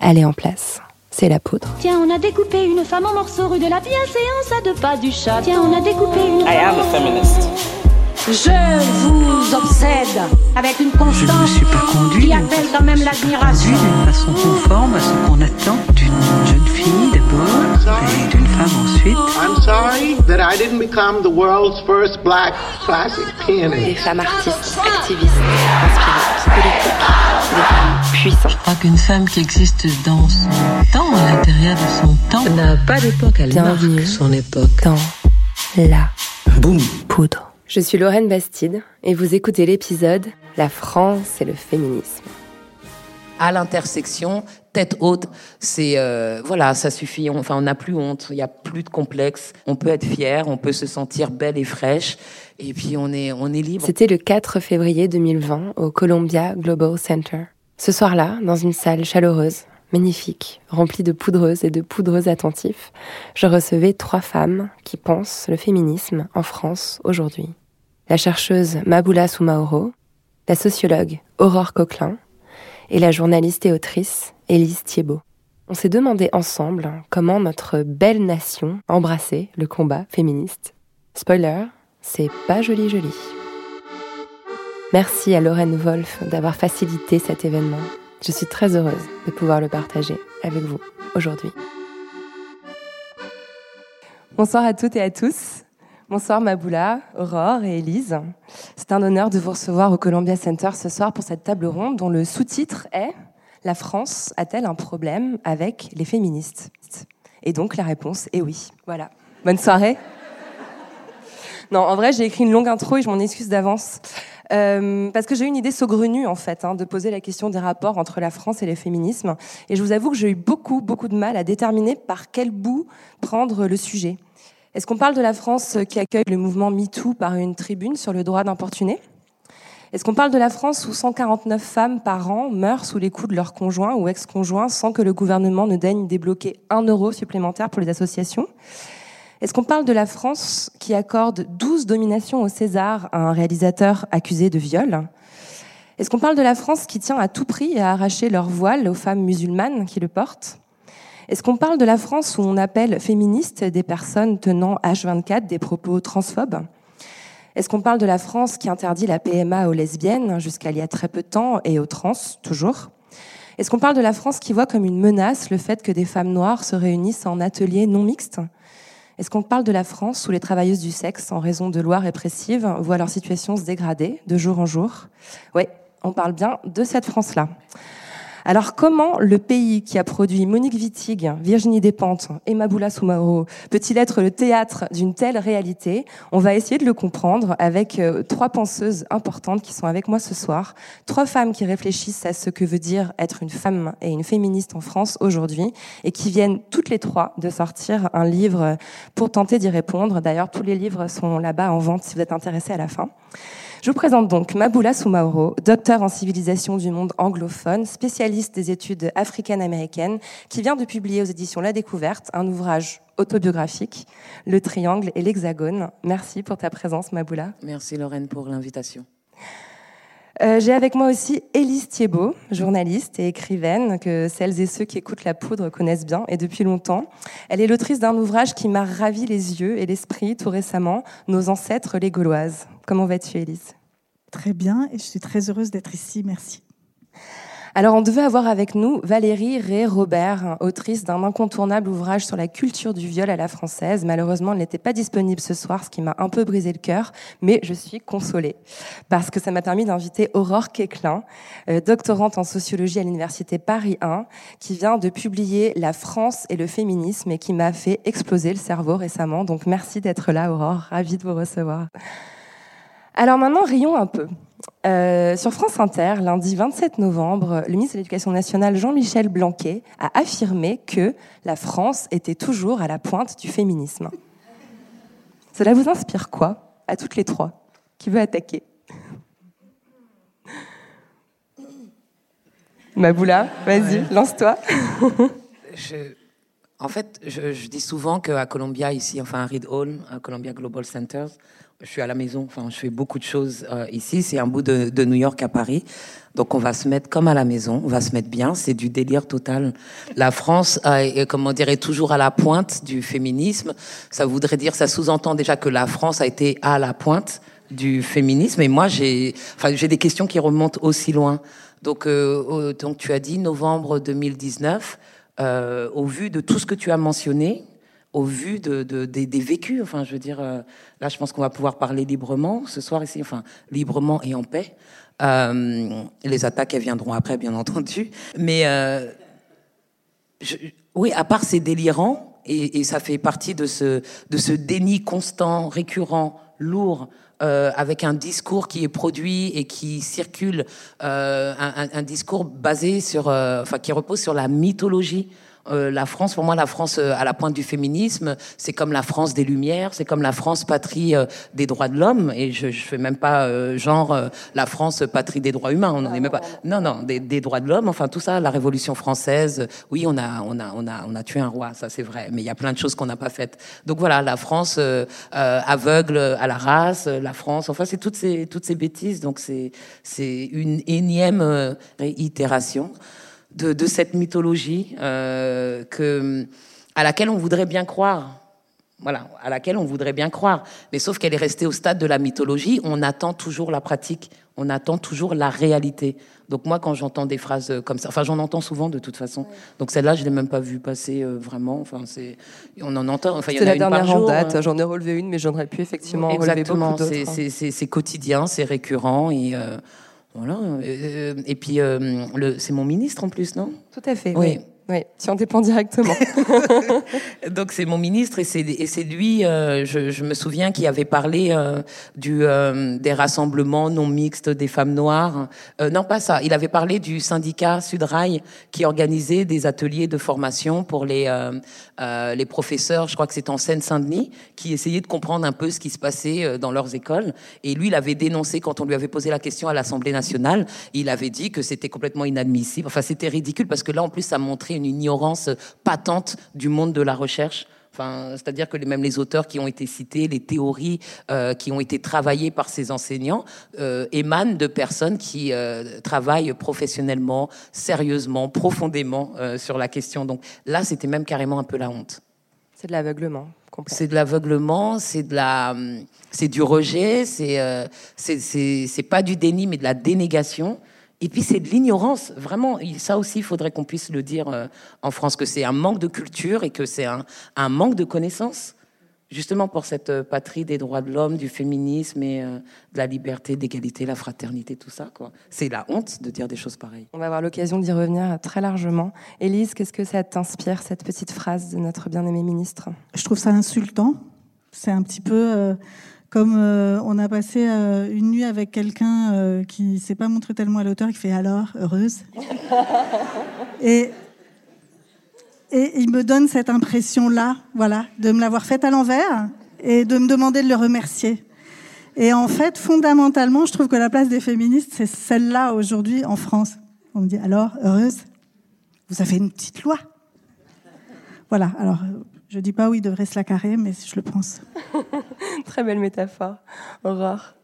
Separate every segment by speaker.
Speaker 1: elle est en place. C'est la poudre.
Speaker 2: Tiens, on a découpé une femme en morceaux rue de la bienséance à deux pas du chat. Tiens, on a découpé une
Speaker 3: I am a feminist.
Speaker 2: Je vous obsède avec une
Speaker 4: Je ne
Speaker 2: constance
Speaker 4: suis pas conduit
Speaker 2: qui appelle quand même l'admiration.
Speaker 4: d'une façon conforme à ce qu'on attend d'une jeune fille d'abord et d'une femme ensuite.
Speaker 5: I'm sorry that I didn't become the world's first black classic
Speaker 1: Des
Speaker 5: pianist.
Speaker 1: femmes artistes, activistes, inspirantes, politiques. Des femmes puissantes.
Speaker 6: Je crois qu'une femme qui existe dans son temps, à l'intérieur de son temps, n'a pas d'époque, elle
Speaker 1: Bienvenue.
Speaker 6: marque son époque.
Speaker 1: Dans la
Speaker 3: Boum.
Speaker 1: poudre. Je suis Lorraine Bastide et vous écoutez l'épisode La France et le féminisme.
Speaker 7: à l'intersection, tête haute, c'est euh, voilà, ça suffit. Enfin, on n'a plus honte, il n'y a plus de complexe. On peut être fier, on peut se sentir belle et fraîche, et puis on est on est libre.
Speaker 1: C'était le 4 février 2020 au Columbia Global Center. Ce soir-là, dans une salle chaleureuse, magnifique, remplie de poudreuses et de poudreux attentifs, je recevais trois femmes qui pensent le féminisme en France aujourd'hui. La chercheuse Maboula Soumaoro, la sociologue Aurore Coquelin et la journaliste et autrice Élise Thiebaud. On s'est demandé ensemble comment notre belle nation embrassait le combat féministe. Spoiler, c'est pas joli joli. Merci à Lorraine Wolf d'avoir facilité cet événement. Je suis très heureuse de pouvoir le partager avec vous aujourd'hui. Bonsoir à toutes et à tous. Bonsoir Maboula, Aurore et Élise. C'est un honneur de vous recevoir au Columbia Center ce soir pour cette table ronde dont le sous-titre est La France a-t-elle un problème avec les féministes? Et donc la réponse est oui. Voilà. Bonne soirée. Non, en vrai, j'ai écrit une longue intro et je m'en excuse d'avance. Euh, parce que j'ai eu une idée saugrenue, en fait, hein, de poser la question des rapports entre la France et le féminisme. Et je vous avoue que j'ai eu beaucoup, beaucoup de mal à déterminer par quel bout prendre le sujet. Est-ce qu'on parle de la France qui accueille le mouvement MeToo par une tribune sur le droit d'importuner? Est-ce qu'on parle de la France où 149 femmes par an meurent sous les coups de leur conjoint ou ex-conjoint sans que le gouvernement ne daigne débloquer un euro supplémentaire pour les associations? Est-ce qu'on parle de la France qui accorde 12 dominations au César à un réalisateur accusé de viol? Est-ce qu'on parle de la France qui tient à tout prix à arracher leur voile aux femmes musulmanes qui le portent? Est-ce qu'on parle de la France où on appelle féministes des personnes tenant H24 des propos transphobes? Est-ce qu'on parle de la France qui interdit la PMA aux lesbiennes jusqu'à il y a très peu de temps et aux trans toujours? Est-ce qu'on parle de la France qui voit comme une menace le fait que des femmes noires se réunissent en ateliers non mixtes est-ce qu'on parle de la France où les travailleuses du sexe, en raison de lois répressives, voient leur situation se dégrader de jour en jour? Oui, on parle bien de cette France-là. Alors comment le pays qui a produit Monique Wittig, Virginie Despentes et Maboula Soumaoro peut-il être le théâtre d'une telle réalité? On va essayer de le comprendre avec euh, trois penseuses importantes qui sont avec moi ce soir, trois femmes qui réfléchissent à ce que veut dire être une femme et une féministe en France aujourd'hui et qui viennent toutes les trois de sortir un livre pour tenter d'y répondre. D'ailleurs, tous les livres sont là-bas en vente si vous êtes intéressés à la fin. Je vous présente donc Maboula Soumaoro, docteur en civilisation du monde anglophone, spécialiste des études africaines-américaines, qui vient de publier aux éditions La Découverte un ouvrage autobiographique, Le Triangle et l'Hexagone. Merci pour ta présence, Maboula.
Speaker 7: Merci Lorraine pour l'invitation.
Speaker 1: Euh, J'ai avec moi aussi Élise Thiebaud, journaliste et écrivaine que celles et ceux qui écoutent La Poudre connaissent bien et depuis longtemps. Elle est l'autrice d'un ouvrage qui m'a ravi les yeux et l'esprit tout récemment, Nos ancêtres les Gauloises. Comment vas-tu, Élise?
Speaker 8: Très bien, et je suis très heureuse d'être ici. Merci.
Speaker 1: Alors, on devait avoir avec nous Valérie Ré-Robert, autrice d'un incontournable ouvrage sur la culture du viol à la française. Malheureusement, elle n'était pas disponible ce soir, ce qui m'a un peu brisé le cœur, mais je suis consolée parce que ça m'a permis d'inviter Aurore Quéclin, euh, doctorante en sociologie à l'université Paris 1, qui vient de publier La France et le féminisme et qui m'a fait exploser le cerveau récemment. Donc, merci d'être là, Aurore. Ravie de vous recevoir. Alors maintenant, rions un peu. Euh, sur France Inter, lundi 27 novembre, le ministre de l'Éducation nationale Jean-Michel Blanquet a affirmé que la France était toujours à la pointe du féminisme. Cela vous inspire quoi à toutes les trois Qui veut attaquer? Maboula, vas-y, lance-toi.
Speaker 7: Je- en fait, je, je dis souvent qu'à Columbia, ici, enfin à Reed Hall, à Columbia Global Centers, je suis à la maison. Enfin, je fais beaucoup de choses euh, ici. C'est un bout de, de, New York à Paris. Donc, on va se mettre comme à la maison. On va se mettre bien. C'est du délire total. La France, est, comment toujours à la pointe du féminisme. Ça voudrait dire, ça sous-entend déjà que la France a été à la pointe du féminisme. Et moi, j'ai, enfin, j'ai des questions qui remontent aussi loin. Donc, euh, donc, tu as dit novembre 2019. Euh, au vu de tout ce que tu as mentionné, au vu de, de, des, vécus. Enfin, je veux dire, euh, là, je pense qu'on va pouvoir parler librement ce soir ici, enfin, librement et en paix. Euh, les attaques, elles viendront après, bien entendu. Mais euh, oui, à part c'est délirant, et, ça fait partie de ce, de ce déni constant, récurrent, lourd, avec un discours qui est produit et qui circule, un, discours basé sur, enfin, qui repose sur la mythologie euh, la France, pour moi, la France euh, à la pointe du féminisme, c'est comme la France des Lumières, c'est comme la France patrie euh, des droits de l'homme. Et je, je fais même pas genre la France patrie des droits humains. On n'en est même pas. Non, non, des, des droits de l'homme. Enfin, tout ça, la Révolution française. Oui, on a, on a, on a, on a tué un roi, ça c'est vrai. Mais il y a plein de choses qu'on n'a pas faites. Donc voilà, la France aveugle à la race, la France. Enfin, c'est toutes ces, toutes ces bêtises. Donc c'est, c'est une énième réitération de, de cette mythologie euh, que, à laquelle on voudrait bien croire. Voilà, à laquelle on voudrait bien croire. Mais sauf qu'elle est restée au stade de la mythologie, on attend toujours la pratique, on attend toujours la réalité. Donc moi, quand j'entends des phrases comme ça, enfin j'en entends souvent de toute façon. Donc celle-là, je l'ai même pas vue passer euh, vraiment. Enfin c'est, on en entend. Enfin en a
Speaker 1: la
Speaker 7: une
Speaker 1: dernière en date.
Speaker 7: hein.
Speaker 1: J'en ai relevé une, mais j'en aurais pu effectivement
Speaker 7: Exactement.
Speaker 1: relever beaucoup
Speaker 7: C'est,
Speaker 1: d'autres.
Speaker 7: c'est, c'est, c'est quotidien, c'est récurrent et euh, voilà. Et puis euh, c'est mon ministre en plus, non?
Speaker 1: Tout à fait.
Speaker 7: Oui.
Speaker 1: Oui. Oui, tu en dépends directement.
Speaker 7: Donc c'est mon ministre et c'est lui. euh, je, me souviens qui avait parlé euh, du euh, des rassemblements non mixtes des femmes noires. Non pas ça. Il avait parlé du syndicat Sudrail qui organisait des ateliers de formation pour les les professeurs. Je crois que c'est en Seine-Saint-Denis qui essayaient de comprendre un peu ce qui se passait dans leurs écoles. Et lui, il avait dénoncé quand on lui avait posé la question à l'Assemblée nationale. Il avait dit que c'était complètement inadmissible. Enfin, c'était ridicule parce que là, en plus, ça montrait une ignorance patente du monde de la recherche. Enfin, c'est-à-dire que même les auteurs qui ont été cités, les théories euh, qui ont été travaillées par ces enseignants euh, émanent de personnes qui euh, travaillent professionnellement, sérieusement, profondément sur la question. Donc là, c'était même carrément un peu la honte.
Speaker 1: C'est de l'aveuglement.
Speaker 7: C'est de l'aveuglement, c'est de la, c'est du rejet, c'est, c'est, c'est, c'est pas du déni, mais de la dénégation. Et puis c'est de l'ignorance, vraiment. Ça aussi, il faudrait qu'on puisse le dire euh, en France, que c'est un manque de culture et que c'est un, un manque de connaissances, justement pour cette euh, patrie des droits de l'homme, du féminisme et euh, de la liberté, d'égalité, la fraternité, tout ça. Quoi. C'est la honte de dire des choses pareilles.
Speaker 1: On va avoir l'occasion d'y revenir très largement. Élise, qu'est-ce que ça t'inspire, cette petite phrase de notre bien-aimé ministre?
Speaker 8: Je trouve ça insultant. C'est un petit peu euh, comme euh, on a passé euh, une nuit avec quelqu'un euh, qui s'est pas montré tellement à l'auteur, qui fait alors heureuse? et et il me donne cette impression-là, voilà, de me l'avoir faite à l'envers et de me demander de le remercier. Et en fait, fondamentalement, je trouve que la place des féministes, c'est celle-là aujourd'hui en France. On me dit alors heureuse, vous avez une petite loi. Voilà. Alors, je dis pas où il devrait se la carrer, mais je le pense.
Speaker 1: Très belle métaphore. Aurore.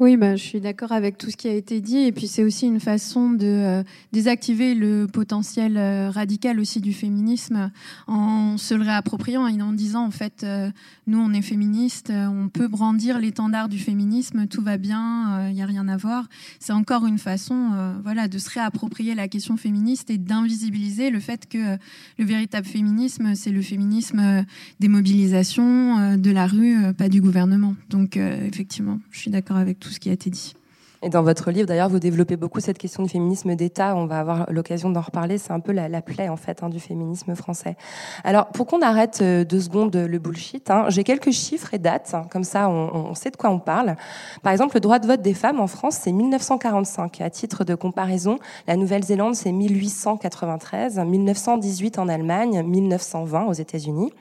Speaker 3: Oui, bah, je suis d'accord avec tout ce qui a été dit. Et puis, c'est aussi une façon de euh, désactiver le potentiel euh, radical aussi du féminisme en se le réappropriant et en disant, en fait, euh, nous, on est féministes, on peut brandir l'étendard du féminisme, tout va bien, il n'y a rien à voir. C'est encore une façon voilà, de se réapproprier la question féministe et d'invisibiliser le fait que le véritable féminisme, c'est le féminisme des mobilisations, de la rue, pas du gouvernement. Donc, effectivement, je suis d'accord avec tout ce qui a été dit.
Speaker 1: Et dans votre livre, d'ailleurs, vous développez beaucoup cette question du féminisme d'État. On va avoir l'occasion d'en reparler. C'est un peu la, la plaie, en fait, hein, du féminisme français. Alors, pour qu'on arrête euh, deux secondes le bullshit, hein, j'ai quelques chiffres et dates. comme ça, on sait de quoi on parle. Par exemple, le droit de vote des femmes en France, c'est 1945. À titre de comparaison, la Nouvelle-Zélande, c'est 1893, 1918 en Allemagne, 1920 aux États-Unis.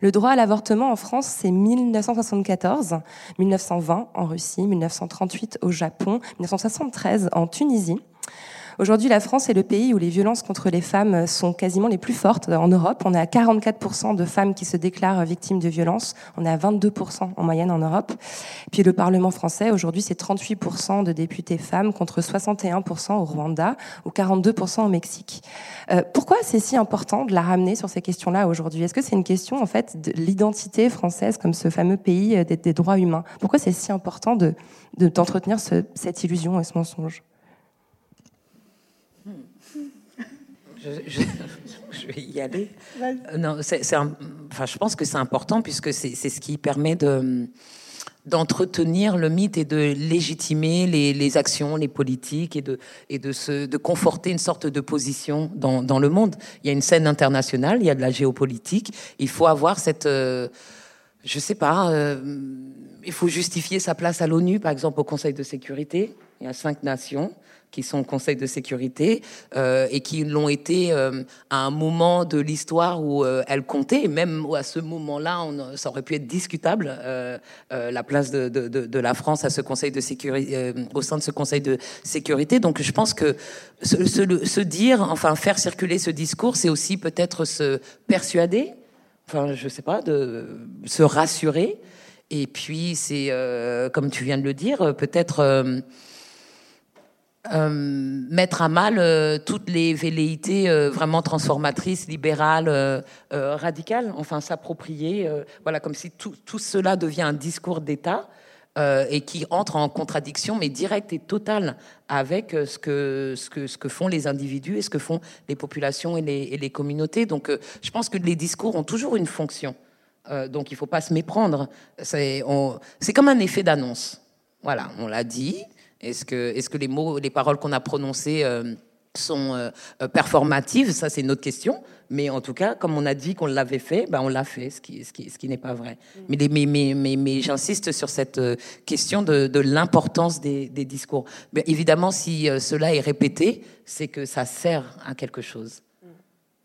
Speaker 1: Le droit à l'avortement en France, c'est 1974, 1920 en Russie, 1938 au Japon, 1973 en Tunisie. Aujourd'hui, la France est le pays où les violences contre les femmes sont quasiment les plus fortes en Europe. On à 44% de femmes qui se déclarent victimes de violences. On est à 22% en moyenne en Europe. Puis le Parlement français, aujourd'hui, c'est 38% de députés femmes contre 61% au Rwanda ou 42% au Mexique. Euh, pourquoi c'est si important de la ramener sur ces questions-là aujourd'hui? Est-ce que c'est une question, en fait, de l'identité française comme ce fameux pays des, droits humains? Pourquoi c'est si important de d'entretenir cette illusion et ce mensonge?
Speaker 7: Je, vais y aller. Euh, non, enfin, je pense que c'est important puisque c'est, ce qui permet de d'entretenir le mythe et de légitimer les, les, actions, les politiques et de, et de, se, de conforter une sorte de position dans, dans, le monde. Il y a une scène internationale, il y a de la géopolitique. Il faut avoir cette, euh, je sais pas, euh, il faut justifier sa place à l'ONU, par exemple au Conseil de sécurité. Il y a cinq nations qui sont au Conseil de sécurité euh, et qui l'ont été euh, à un moment de l'histoire où euh, elles comptaient. Même à ce moment-là, ça aurait pu être discutable la place de, la France à ce Conseil de sécurité, au sein de ce Conseil de sécurité. Donc, je pense que se, dire, enfin, faire circuler ce discours, c'est aussi peut-être se persuader. Enfin, je sais pas, de se rassurer. Et puis, c'est, comme tu viens de le dire, peut-être euh, mettre à mal euh, toutes les velléités euh, vraiment transformatrices, libérales, radicales, enfin s'approprier, voilà, comme si tout, cela devient un discours d'État et qui entre en contradiction, mais directe et totale, avec ce que, ce, que, ce que font les individus et ce que font les populations et les, et les communautés. Donc je pense que les discours ont toujours une fonction. donc il ne faut pas se méprendre. C'est comme un effet d'annonce. Voilà, on l'a dit. Est-ce que, est que les mots, les paroles qu'on a prononcées euh, sont euh, euh, performatives? Ça, c'est une autre question. Mais en tout cas, comme on a dit qu'on l'avait fait, ben on l'a fait, ce qui, ce qui, ce qui n'est pas vrai. Mm. Mais, mais, mais, mais, j'insiste sur cette question de, de l'importance des, des, discours. Mais évidemment, si cela est répété, c'est que ça sert à quelque chose.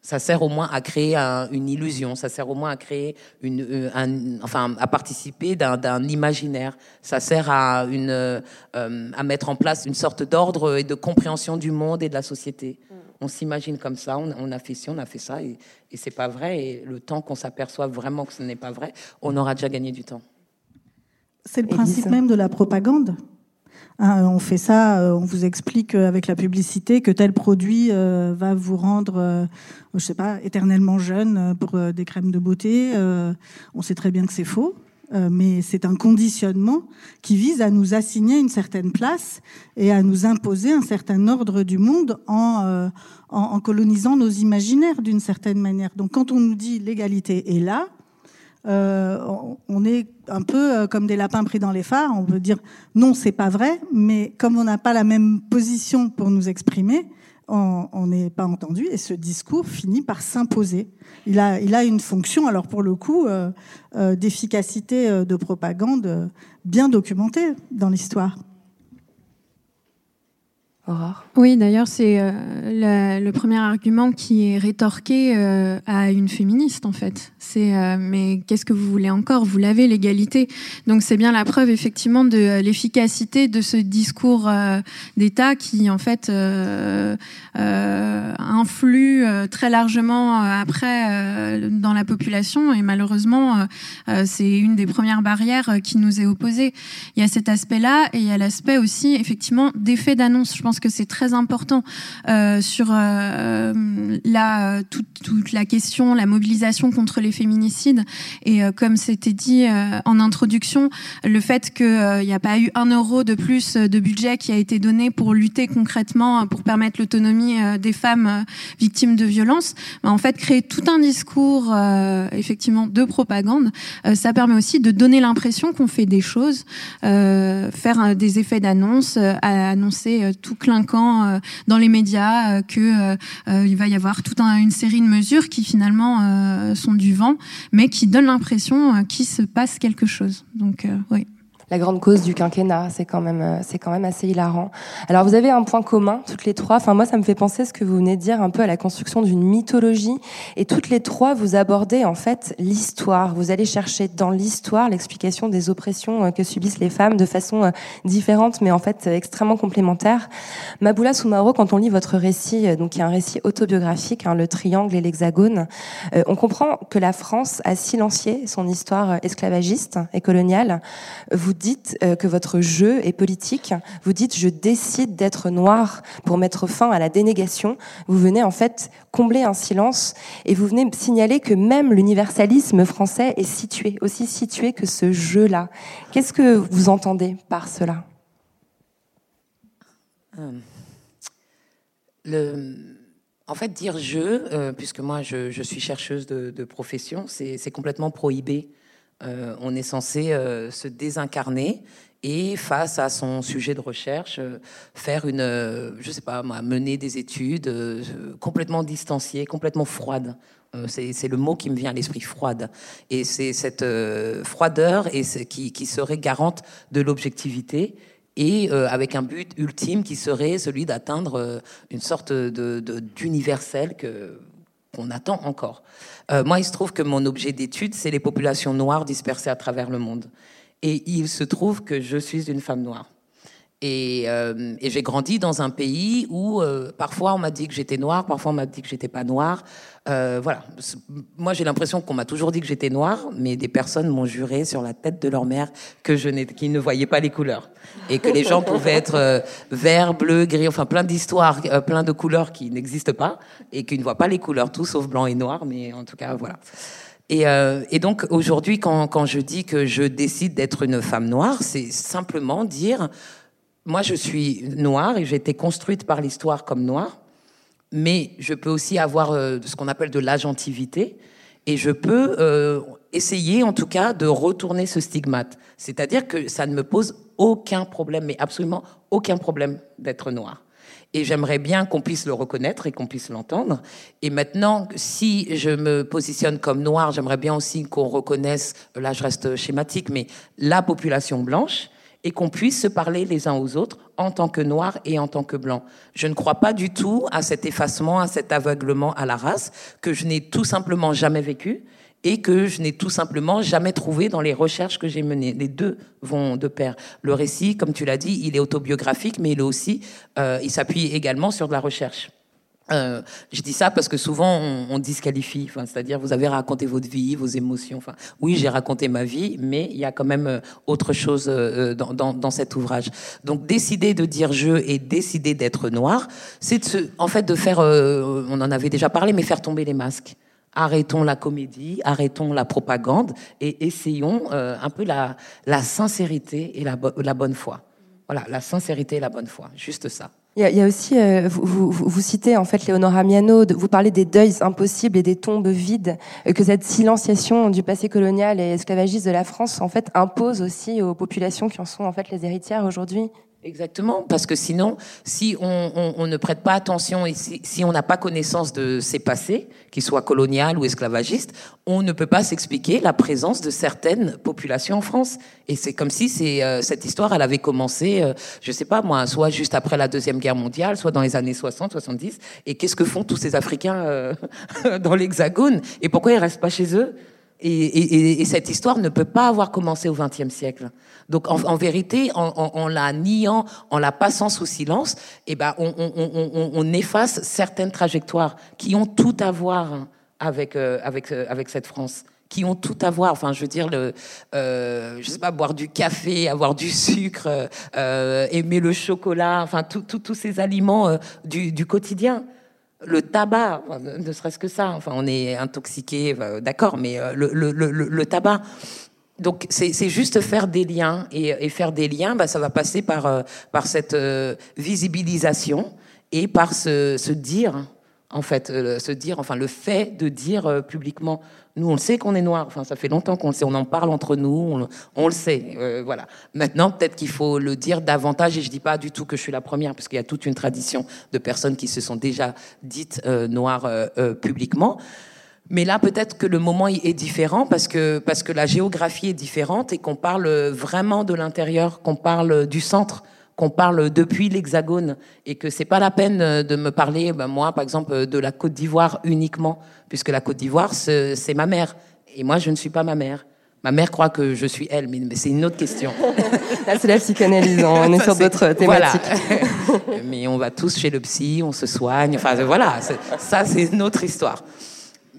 Speaker 7: Ça sert au moins à créer une illusion, ça sert au moins à créer une, euh, un, enfin, à participer d'un imaginaire. Ça sert à une, euh, à mettre en place une sorte d'ordre et de compréhension du monde et de la société. Mm. On s'imagine comme ça, on, a fait ci, on a fait ça, et, et c'est pas vrai. Et le temps qu'on s'aperçoive vraiment que ce n'est pas vrai, on aura déjà gagné du temps.
Speaker 8: C'est le principe même de la propagande. Hein, on fait ça, euh, on vous explique euh, avec la publicité que tel produit euh, va vous rendre, je sais pas, éternellement jeune pour des crèmes de beauté. on sait très bien que c'est faux, mais c'est un conditionnement qui vise à nous assigner une certaine place et à nous imposer un certain ordre du monde en, colonisant nos imaginaires d'une certaine manière. Donc quand on nous dit l'égalité est là, on est un peu euh, comme des lapins pris dans les phares. On veut dire non, c'est pas vrai, mais comme on n'a pas la même position pour nous exprimer, on n'est pas entendu et ce discours finit par s'imposer. Il a, il a une fonction, alors pour le coup, euh, d'efficacité de propagande bien documentée dans l'histoire.
Speaker 3: Oui, d'ailleurs, c'est euh, le premier argument qui est rétorqué euh, à une féministe, en fait. C'est euh, mais qu'est-ce que vous voulez encore? Vous l'avez, l'égalité. Donc c'est bien la preuve, effectivement, de l'efficacité de ce discours d'État qui, en fait, influe très largement après dans la population. Et malheureusement, c'est une des premières barrières qui nous est opposée. Il y a cet aspect-là et il y a l'aspect aussi, effectivement, d'effet d'annonce. Que c'est très important euh, sur euh, la, toute, la question, la mobilisation contre les féminicides. Et euh, comme c'était dit en introduction, le fait qu'il n'y a pas eu un euro de plus de budget qui a été donné pour lutter concrètement, pour permettre l'autonomie des femmes victimes de violences, bah, en fait, créer tout un discours effectivement de propagande, ça permet aussi de donner l'impression qu'on fait des choses, faire des effets d'annonce, annoncer tout clinquant euh, dans les médias, euh, que euh, il va y avoir toute une série de mesures qui finalement sont du vent, mais qui donnent l'impression qu'il se passe quelque chose. Donc oui.
Speaker 1: La grande cause du quinquennat. C'est quand même, euh, c'est quand même assez hilarant. Alors, vous avez un point commun, toutes les trois. Enfin, moi, ça me fait penser ce que vous venez de dire un peu à la construction d'une mythologie. Et toutes les trois, vous abordez, en fait, l'histoire. Vous allez chercher dans l'histoire l'explication des oppressions euh, que subissent les femmes de façon euh, différente, mais en fait, extrêmement complémentaire. Maboula Soumaro, quand on lit votre récit, donc, y a un récit autobiographique, hein, le triangle et l'hexagone, on comprend que la France a silencié son histoire esclavagiste et coloniale. Vous dites euh, que votre jeu est politique. Vous dites je décide d'être noir pour mettre fin à la dénégation. Vous venez en fait combler un silence et vous venez signaler que même l'universalisme français est situé, aussi situé que ce jeu-là. Qu'est-ce que vous entendez par cela?
Speaker 7: Euh, en fait, dire je, euh, puisque moi je, suis chercheuse de profession, c'est complètement prohibé euh, on est censé euh, se désincarner et face à son sujet de recherche, euh, faire une, je sais pas, mener des études complètement distanciées, complètement froides. c'est le mot qui me vient à l'esprit, froide. Et c'est cette froideur qui, serait garante de l'objectivité et avec un but ultime qui serait celui d'atteindre une sorte d'universel que qu'on attend encore. Euh, moi, il se trouve que mon objet d'étude, c'est les populations noires dispersées à travers le monde. Et il se trouve que je suis une femme noire. Et, euh, et j'ai grandi dans un pays où euh, parfois on m'a dit que j'étais noire, parfois on m'a dit que j'étais pas noire. Euh, voilà. Moi, j'ai l'impression qu'on m'a toujours dit que j'étais noire, mais des personnes m'ont juré sur la tête de leur mère que je qu'ils ne voyaient pas les couleurs et que les gens pouvaient être vert, bleu, gris, enfin plein d'histoires, plein de couleurs qui n'existent pas et qui ne voient pas les couleurs, tout sauf blanc et noir. Mais en tout cas, voilà. Et, donc aujourd'hui, quand, je dis que je décide d'être une femme noire, c'est simplement dire moi, je suis noire et j'ai été construite par l'histoire comme noire, mais je peux aussi avoir euh, ce qu'on appelle de l'agentivité et je peux euh, essayer, en tout cas, de retourner ce stigmate. C'est-à-dire que ça ne me pose aucun problème, mais absolument aucun problème d'être noire. Et j'aimerais bien qu'on puisse le reconnaître et qu'on puisse l'entendre. Et maintenant, si je me positionne comme noire, j'aimerais bien aussi qu'on reconnaisse, là je reste schématique, mais la population blanche et qu'on puisse se parler les uns aux autres en tant que noirs et en tant que blancs. Je ne crois pas du tout à cet effacement, à cet aveuglement à la race que je n'ai tout simplement jamais vécu et que je n'ai tout simplement jamais trouvé dans les recherches que j'ai menées. Les deux vont de pair. Le récit, comme tu l'as dit, il est autobiographique, mais il est aussi, euh, il s'appuie également sur de la recherche. Euh, je dis ça parce que souvent on, disqualifie, enfin, c'est-à-dire vous avez raconté votre vie, vos émotions. Enfin, oui, j'ai raconté ma vie, mais il y a quand même euh, autre chose euh, dans, dans, dans, cet ouvrage. Donc décider de dire je et décider d'être noir, c'est en fait de faire, euh, on en avait déjà parlé, mais faire tomber les masques. Arrêtons la comédie, arrêtons la propagande et essayons un peu la, la sincérité et la, la bonne foi. Voilà, la sincérité et la bonne foi, juste ça.
Speaker 1: Il y, a, aussi, euh, vous, vous, vous, citez en fait Léonora Miano, vous parlez des deuils impossibles et des tombes vides, euh, que cette silenciation du passé colonial et esclavagiste de la France en fait impose aussi aux populations qui en sont en fait les héritières aujourd'hui.
Speaker 7: Exactement, parce que sinon, si on, ne prête pas attention et si, on n'a pas connaissance de ces passés, qu'ils soient coloniales ou esclavagistes, on ne peut pas s'expliquer la présence de certaines populations en France. Et c'est comme si euh, cette histoire, elle avait commencé, euh, je sais pas moi, soit juste après la deuxième guerre mondiale, soit dans les années 60, 70. Et qu'est-ce que font tous ces Africains euh, dans l'Hexagone? Et pourquoi ils restent pas chez eux? Et, cette histoire ne peut pas avoir commencé au XXe siècle. Donc, en, vérité, en, la niant, en la passant sous silence, eh ben, on, efface certaines trajectoires qui ont tout à voir avec, euh, avec, euh, avec cette France qui ont tout à voir. Enfin, je veux dire, le, euh, je sais pas, boire du café, avoir du sucre, aimer le chocolat, enfin, tous ces aliments du, du, quotidien le tabac, ne serait-ce que ça, enfin on est intoxiqué, d'accord, mais euh, le, tabac. Donc c'est juste faire des liens et, faire des liens, bah, ça va passer par, euh, par cette euh, visibilisation et par ce, dire en fait, euh, se dire, enfin, le fait de dire euh, publiquement, nous, on le sait qu'on est noir. Enfin, ça fait longtemps qu'on le sait. On en parle entre nous. On, le sait. Euh, voilà. Maintenant, peut-être qu'il faut le dire davantage. Et je dis pas du tout que je suis la première, parce qu'il y a toute une tradition de personnes qui se sont déjà dites noires publiquement. Mais là, peut-être que le moment est différent parce que, parce que la géographie est différente et qu'on parle vraiment de l'intérieur, qu'on parle du centre, qu'on parle depuis l'Hexagone et que c'est pas la peine de me parler, ben moi, par exemple, de la Côte d'Ivoire uniquement, puisque la Côte d'Ivoire, c'est ma mère. Et moi, je ne suis pas ma mère. Ma mère croit que je suis elle, mais, c'est une autre question.
Speaker 1: Là, c'est la psychanalyse, hein. on est sur d'autres thématiques.
Speaker 7: mais on va tous chez le psy, on se soigne. Enfin, voilà, ça, c'est une autre histoire.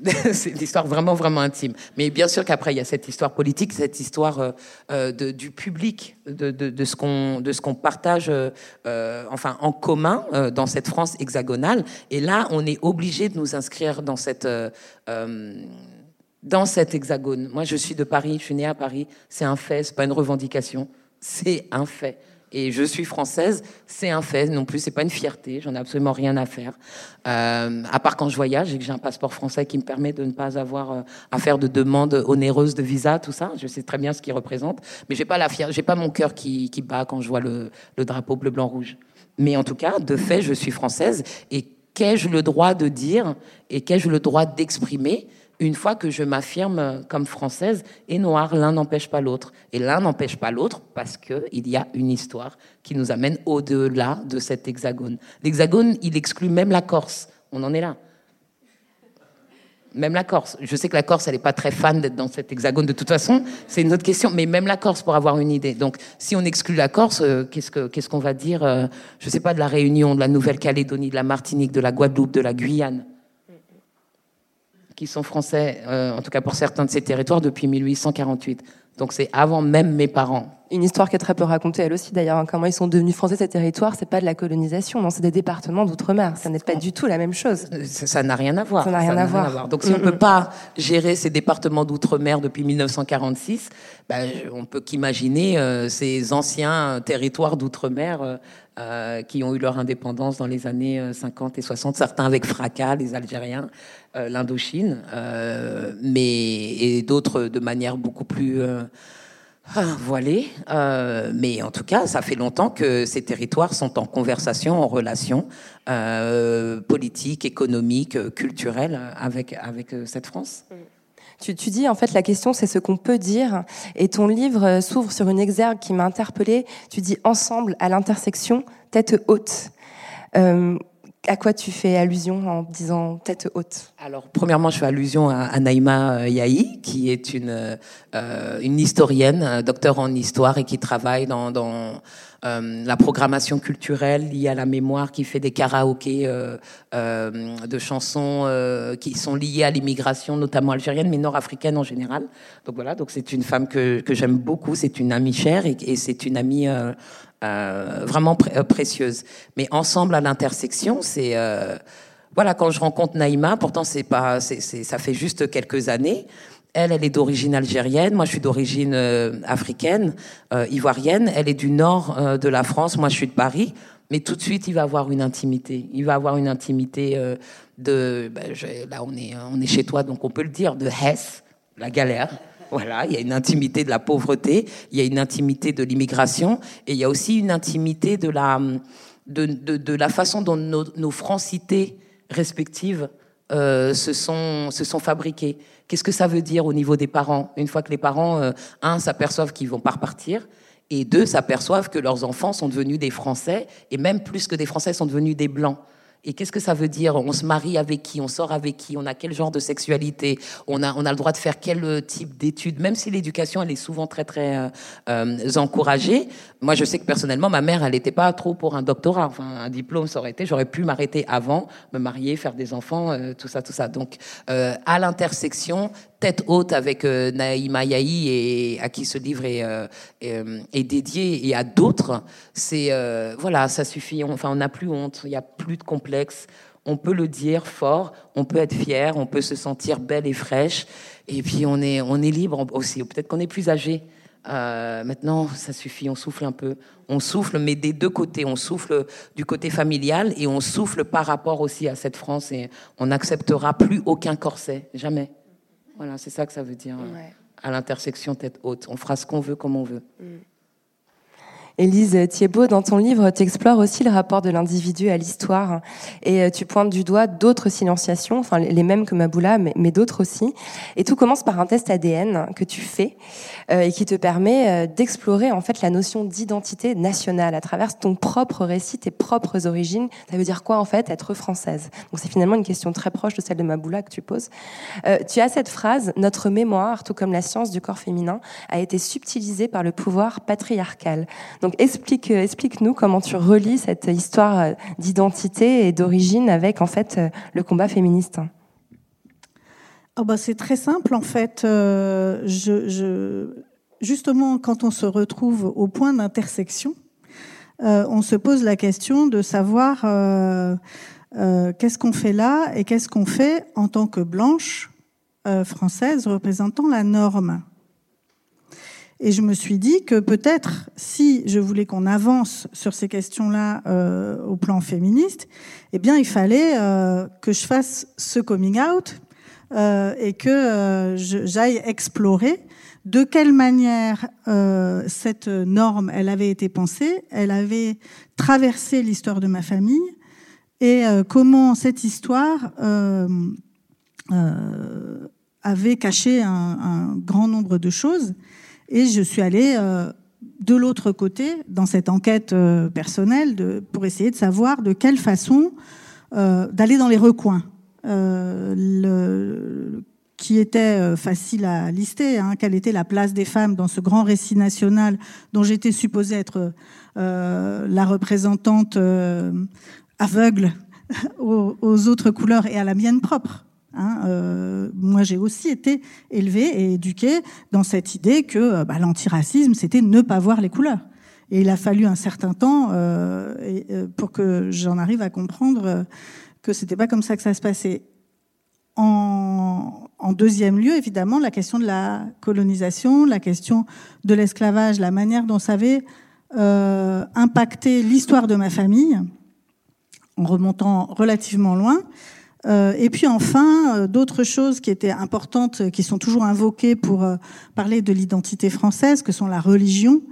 Speaker 7: c'est une histoire vraiment, vraiment intime. Mais bien sûr qu'après, il y a cette histoire politique, cette histoire euh, euh, du public, de, de, de ce qu'on partage euh, enfin, en commun dans cette France hexagonale. Et là, on est obligé de nous inscrire dans cette dans cet hexagone. Moi, je suis de Paris, je suis née à Paris. C'est un fait, c'est pas une revendication, c'est un fait. Et je suis française, c'est un fait non plus, c'est pas une fierté, j'en ai absolument rien à faire. Euh, à part quand je voyage et que j'ai un passeport français qui me permet de ne pas avoir euh, à faire de demandes onéreuses de visa, tout ça. Je sais très bien ce qu'il représente, mais j'ai pas la j'ai pas mon cœur qui, qui bat quand je vois le, le drapeau bleu, blanc, rouge. Mais en tout cas, de fait, je suis française et qu'ai-je le droit de dire et qu'ai-je le droit d'exprimer une fois que je m'affirme comme française et noire, l'un n'empêche pas l'autre. Et l'un n'empêche pas l'autre parce qu'il y a une histoire qui nous amène au-delà de cet hexagone. L'hexagone, il exclut même la Corse. On en est là. Même la Corse. Je sais que la Corse, elle n'est pas très fan d'être dans cet hexagone de toute façon. C'est une autre question. Mais même la Corse, pour avoir une idée. Donc, si on exclut la Corse, euh, qu'est-ce qu'on va dire, euh, je ne sais pas, de la Réunion, de la Nouvelle-Calédonie, de la Martinique, de la Guadeloupe, de la Guyane? Qui sont français, euh, en tout cas pour certains de ces territoires, depuis 1848. Donc c'est avant même mes parents.
Speaker 1: Une histoire qui est très peu racontée, elle aussi d'ailleurs. Hein. comment ils sont devenus français ces territoires, c'est pas de la colonisation, non, c'est des départements d'outre-mer. Ça n'est pas du tout la même chose.
Speaker 7: Euh, ça n'a rien à voir.
Speaker 1: Ça n'a rien, à voir.
Speaker 7: Donc si on ne peut pas gérer ces départements d'outre-mer depuis 1946, ben, on peut qu'imaginer euh, ces anciens territoires d'outre-mer euh, qui ont eu leur indépendance dans les années 50 et 60, certains avec fracas, les Algériens, euh, l'Indochine, euh, mais et d'autres de manière beaucoup plus ah, voilée. mais en tout cas, ça fait longtemps que ces territoires sont en conversation, en relation politique, économique, culturelle avec avec cette France.
Speaker 1: Tu, dis en fait la question c'est ce qu'on peut dire et ton livre euh, s'ouvre sur une exergue qui m'a interpellée. Tu dis ensemble à l'intersection tête haute. Euh, à quoi tu fais allusion en disant tête haute?
Speaker 7: Alors, premièrement, je fais allusion à, Naïma euh, Yahi, qui est une, une historienne, docteur en histoire et qui travaille dans euh, la programmation culturelle liée à la mémoire, qui fait des karaokés euh, euh, de chansons qui sont liées à l'immigration, notamment algérienne, mais nord-africaine en général. Donc voilà, donc c'est une femme que, que j'aime beaucoup, c'est une amie chère et, et c'est une amie vraiment précieuse. Mais ensemble à l'intersection, c'est voilà, quand je rencontre Naïma, pourtant c'est pas, c'est, ça fait juste quelques années. Elle, elle est d'origine algérienne, moi je suis d'origine euh, africaine, euh, ivoirienne. Elle est du nord euh, de la France, moi je suis de Paris. Mais tout de suite, il va avoir une intimité. Il va avoir une intimité de. Ben, là, on est, on est chez toi, donc on peut le dire, de Hesse, la galère. Voilà, il y a une intimité de la pauvreté, il y a une intimité de l'immigration, et il y a aussi une intimité de la, de, de, de la façon dont nos, nos francités respectives se, sont, se sont fabriquées. Qu'est-ce que ça veut dire au niveau des parents? Une fois que les parents, euh, un, s'aperçoivent qu'ils vont pas repartir, et deux, s'aperçoivent que leurs enfants sont devenus des Français, et même plus que des Français, sont devenus des Blancs. Et qu'est-ce que ça veut dire On se marie avec qui On sort avec qui On a quel genre de sexualité on a, on a le droit de faire quel euh, type d'études Même si l'éducation, elle est souvent très, très euh, euh, encouragée. Moi, je sais que personnellement, ma mère, elle n'était pas trop pour un doctorat. Enfin, un diplôme, ça aurait été. J'aurais pu m'arrêter avant, me marier, faire des enfants, tout ça, tout ça. Donc, à l'intersection, tête haute avec Naïma Yahi et à qui ce livre est, est, dédié et à d'autres, c'est voilà, ça suffit. Enfin, on n'a plus honte. Il n'y a plus de complexe on peut le dire fort, on peut être fier, on peut se sentir belle et fraîche. Et puis on est, on est libre aussi. Peut-être qu'on est plus âgé. Euh, maintenant, ça suffit, on souffle un peu. On souffle, mais des deux côtés. On souffle du côté familial et on souffle par rapport aussi à cette France. Et on n'acceptera plus aucun corset, jamais. Voilà, c'est ça que ça veut dire. À l'intersection tête haute. On fera ce qu'on veut comme on veut. Mm.
Speaker 1: Élise Thiebaud, dans ton livre, tu explores aussi le rapport de l'individu à l'histoire et euh, tu pointes du doigt d'autres silenciations, enfin les mêmes que Maboula, mais, d'autres aussi. Et tout commence par un test ADN que tu fais euh, et qui te permet euh, d'explorer en fait la notion d'identité nationale à travers ton propre récit, tes propres origines. Ça veut dire quoi en fait être française? Donc c'est finalement une question très proche de celle de Maboula que tu poses. tu as cette phrase notre mémoire, tout comme la science du corps féminin, a été subtilisée par le pouvoir patriarcal. Donc euh, explique-nous comment tu relis cette histoire euh, d'identité et d'origine avec en fait euh, le combat féministe.
Speaker 8: Oh bah c'est très simple en fait. justement, quand on se retrouve au point d'intersection, on se pose la question de savoir qu'est-ce qu'on fait là et qu'est-ce qu'on fait en tant que blanche française représentant la norme. Et je me suis dit que peut-être, si je voulais qu'on avance sur ces questions-là euh, au plan féministe, eh bien, il fallait euh, que je fasse ce coming out euh, et que j'aille explorer de quelle manière cette norme, elle avait été pensée, elle avait traversé l'histoire de ma famille et comment cette histoire avait caché un, un, grand nombre de choses et je suis allée euh, de l'autre côté dans cette enquête euh, personnelle pour essayer de savoir de quelle façon euh, d'aller dans les recoins. Qui était facile à lister, hein, quelle était la place des femmes dans ce grand récit national dont j'étais supposée être la représentante aveugle aux, autres couleurs et à la mienne propre. Hein, euh, moi, j'ai aussi été élevée et éduquée dans cette idée que euh, bah, l'antiracisme, c'était ne pas voir les couleurs. Et il a fallu un certain temps euh, pour que j'en arrive à comprendre que c'était pas comme ça que ça se passait. En, deuxième lieu, évidemment, la question de la colonisation, la question de l'esclavage, la manière dont ça avait impacté l'histoire de ma famille, en remontant relativement loin. Euh, et puis enfin, euh, d'autres choses qui étaient importantes, euh, qui sont toujours invoquées pour parler de l'identité française, que sont la religion.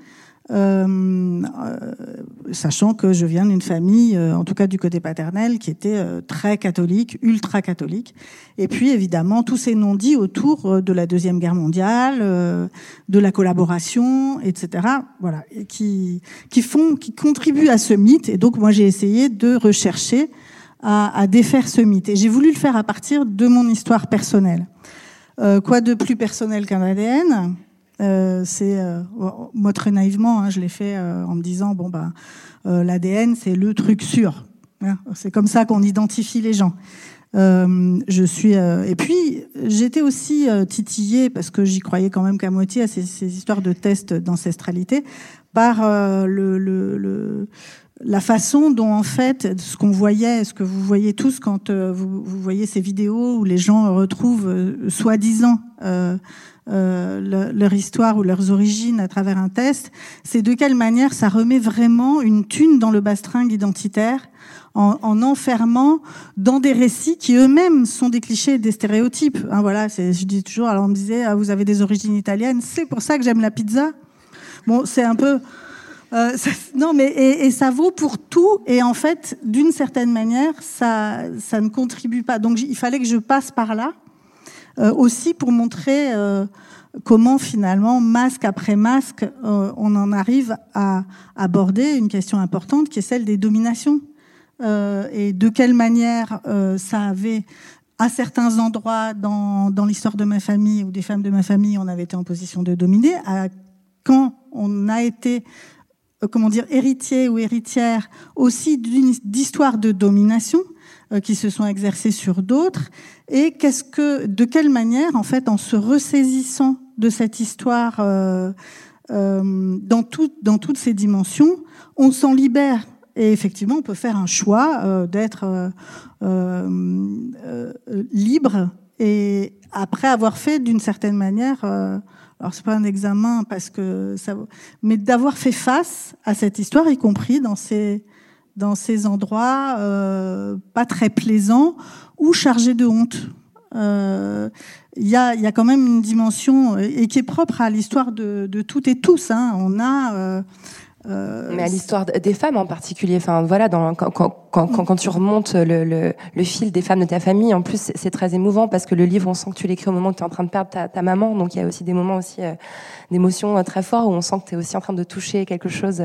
Speaker 8: sachant que je viens d'une famille, en tout cas du côté paternel, qui était très catholique, ultra catholique. Et puis évidemment tous ces non-dits autour de la deuxième guerre mondiale, de la collaboration, etc. Voilà, qui qui font, qui contribuent à ce mythe. Et donc moi j'ai essayé de rechercher à, à, défaire ce mythe. Et j'ai voulu le faire à partir de mon histoire personnelle. Euh, quoi de plus personnel qu'un ADN euh, C'est euh, moi très naïvement, hein, je l'ai fait euh, en me disant bon bah euh, l'ADN c'est le truc sûr. Hein, c'est comme ça qu'on identifie les gens. je suis et puis j'étais aussi titillée parce que j'y croyais quand même qu'à moitié à ces, ces histoires de tests d'ancestralité par le, le, le la façon dont en fait ce qu'on voyait, ce que vous voyez tous quand euh, vous, voyez ces vidéos où les gens retrouvent euh, soi-disant euh, leur histoire ou leurs origines à travers un test, c'est de quelle manière ça remet vraiment une thune dans le bastringue identitaire en, en enfermant dans des récits qui eux-mêmes sont des clichés, des stéréotypes. Hein, voilà, je dis toujours. Alors on me disait, ah, vous avez des origines italiennes, c'est pour ça que j'aime la pizza. Bon, c'est un peu euh, non, mais et, et, ça vaut pour tout. Et en fait, d'une certaine manière, ça, ça ne contribue pas. Donc, il fallait que je passe par là euh, aussi pour montrer euh, comment finalement, masque après masque, euh, on en arrive à aborder une question importante qui est celle des dominations euh, et de quelle manière ça avait à certains endroits dans, dans l'histoire de ma famille ou des femmes de ma famille, on avait été en position de dominer. À quand on a été euh, comment dire, héritiers ou héritières aussi d'histoires de domination euh, qui se sont exercées sur d'autres et qu'est-ce que, de quelle manière, en fait, en se ressaisissant de cette histoire euh, euh, dans, dans toutes ces dimensions, on s'en libère. Et effectivement, on peut faire un choix euh, d'être euh, libre et après avoir fait d'une certaine manière alors c'est pas un examen parce que ça, mais d'avoir fait face à cette histoire, y compris dans ces dans ces endroits euh, pas très plaisants ou chargés de honte. Il euh, y, a, y a quand même une dimension et qui est propre à l'histoire de, de toutes et tous. Hein. On a euh,
Speaker 1: Mais à l'histoire des femmes en particulier, enfin voilà, dans, quand, quand, quand, quand tu remontes le, le, le, fil des femmes de ta famille, en plus c'est très émouvant parce que le livre, on sent que tu l'écris au moment où tu es en train de perdre ta, ta maman, donc il y a aussi des moments aussi d'émotions très forts où on sent que tu es aussi en train de toucher quelque chose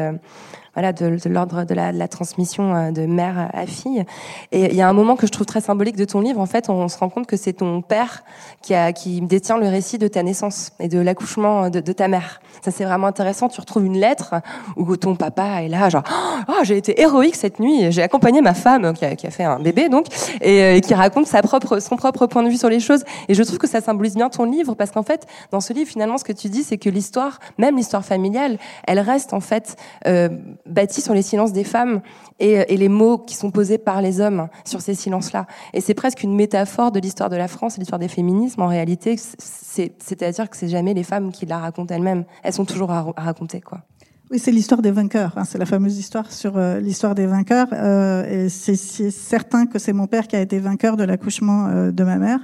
Speaker 1: voilà, de, de l'ordre de la, de la, transmission euh, de mère à fille. Et il y a un moment que je trouve très symbolique de ton livre. En fait, on se rend compte que c'est ton père qui, a, qui détient le récit de ta naissance et de l'accouchement de, de, ta mère. Ça, c'est vraiment intéressant. Tu retrouves une lettre où ton papa est là, genre, oh, j'ai été héroïque cette nuit. J'ai accompagné ma femme qui a, qui a, fait un bébé, donc, et, euh, et, qui raconte sa propre, son propre point de vue sur les choses. Et je trouve que ça symbolise bien ton livre parce qu'en fait, dans ce livre, finalement, ce que tu dis, c'est que l'histoire, même l'histoire familiale, elle reste en fait euh, bâti sur les silences des femmes et, et, les mots qui sont posés par les hommes sur ces silences-là. Et c'est presque une métaphore de l'histoire de la France et l'histoire des féminismes. En réalité, c'est-à-dire que c'est jamais les femmes qui la racontent elles-mêmes. Elles sont toujours à, raconter, quoi.
Speaker 8: Oui, c'est l'histoire des vainqueurs. Hein. C'est la fameuse histoire sur euh, l'histoire des vainqueurs. Euh, et c'est certain que c'est mon père qui a été vainqueur de l'accouchement euh, de ma mère.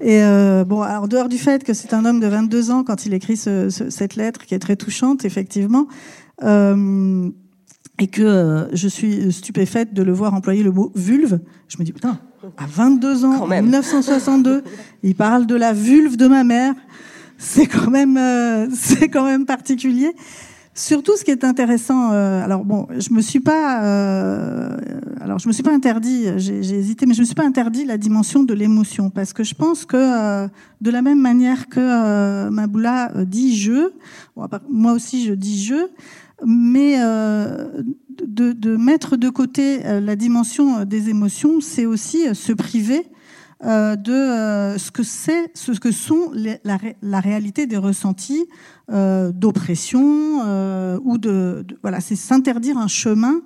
Speaker 8: Et euh, bon, en dehors du fait que c'est un homme de 22 ans quand il écrit ce, ce, cette lettre qui est très touchante, effectivement. Euh, et que euh, je suis stupéfaite de le voir employer le mot vulve. Je me dis, putain, à 22 ans, en 1962, il parle de la vulve de ma mère. C'est quand même, euh, c'est quand même particulier. Surtout, ce qui est intéressant, euh, alors bon, je me suis pas, euh, alors je me suis pas interdit, j'ai hésité, mais je me suis pas interdit la dimension de l'émotion parce que je pense que de la même manière que Maboula dit je, bon, moi aussi je dis je, mais euh, de, mettre de côté euh, la dimension des émotions, c'est aussi se priver euh, de euh, ce que c'est, ce que sont la, réalité des ressentis euh, d'oppression ou de, voilà, c'est s'interdire un chemin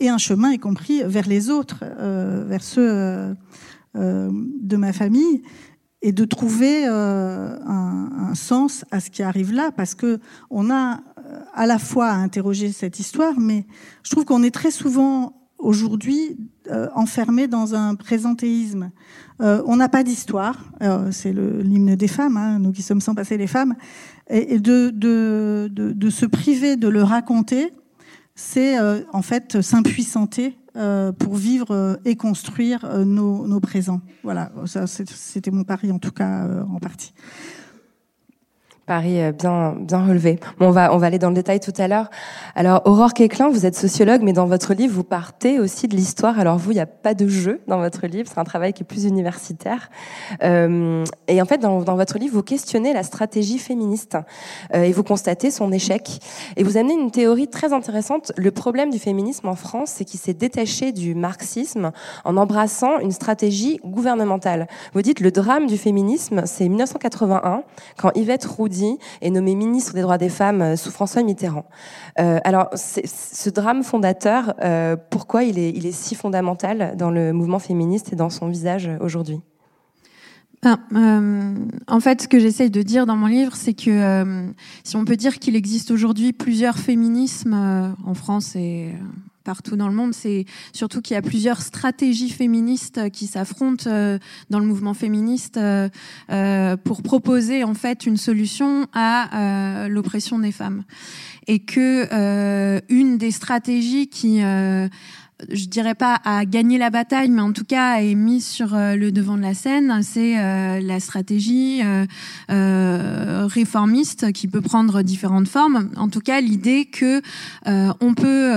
Speaker 8: et un chemin y compris vers les autres, vers ceux de ma famille et de trouver euh, un, un, sens à ce qui arrive là, parce que on a à la fois à interroger cette histoire, mais je trouve qu'on est très souvent aujourd'hui euh, enfermé dans un présentéisme. Euh, on n'a pas d'histoire, euh, c'est l'hymne des femmes, hein, nous qui sommes sans passer les femmes, et, de, se priver de le raconter, c'est en fait s'impuissanter pour vivre et construire nos présents. Voilà, c'était mon pari en tout cas en partie.
Speaker 1: Paris bien, bien relevé. On va, on va aller dans le détail tout à l'heure. Alors, Aurore Quéclin, vous êtes sociologue, mais dans votre livre, vous partez aussi de l'histoire. Alors, vous, il n'y a pas de jeu dans votre livre. C'est un travail qui est plus universitaire. Euh, et en fait, dans, dans, votre livre, vous questionnez la stratégie féministe euh, et vous constatez son échec. Et vous amenez une théorie très intéressante. Le problème du féminisme en France, c'est qu'il s'est détaché du marxisme en embrassant une stratégie gouvernementale. Vous dites, le drame du féminisme, c'est 1981, quand Yvette Roudy est nommé ministre des droits des femmes euh, sous François Mitterrand. Euh, alors, ce drame fondateur, euh, pourquoi il est, si fondamental dans le mouvement féministe et dans son visage aujourd'hui?
Speaker 3: Euh, en fait, ce que j'essaye de dire dans mon livre, c'est que si on peut dire qu'il existe aujourd'hui plusieurs féminismes en France et partout dans le monde, c'est surtout qu'il y a plusieurs stratégies féministes qui s'affrontent euh, dans le mouvement féministe euh, euh, pour proposer en fait une solution à l'oppression des femmes, et que une des stratégies qui je dirais pas à gagner la bataille, mais en tout cas est mise sur euh, le devant de la scène, c'est euh, la stratégie euh, réformiste qui peut prendre différentes formes. En tout cas, l'idée que on peut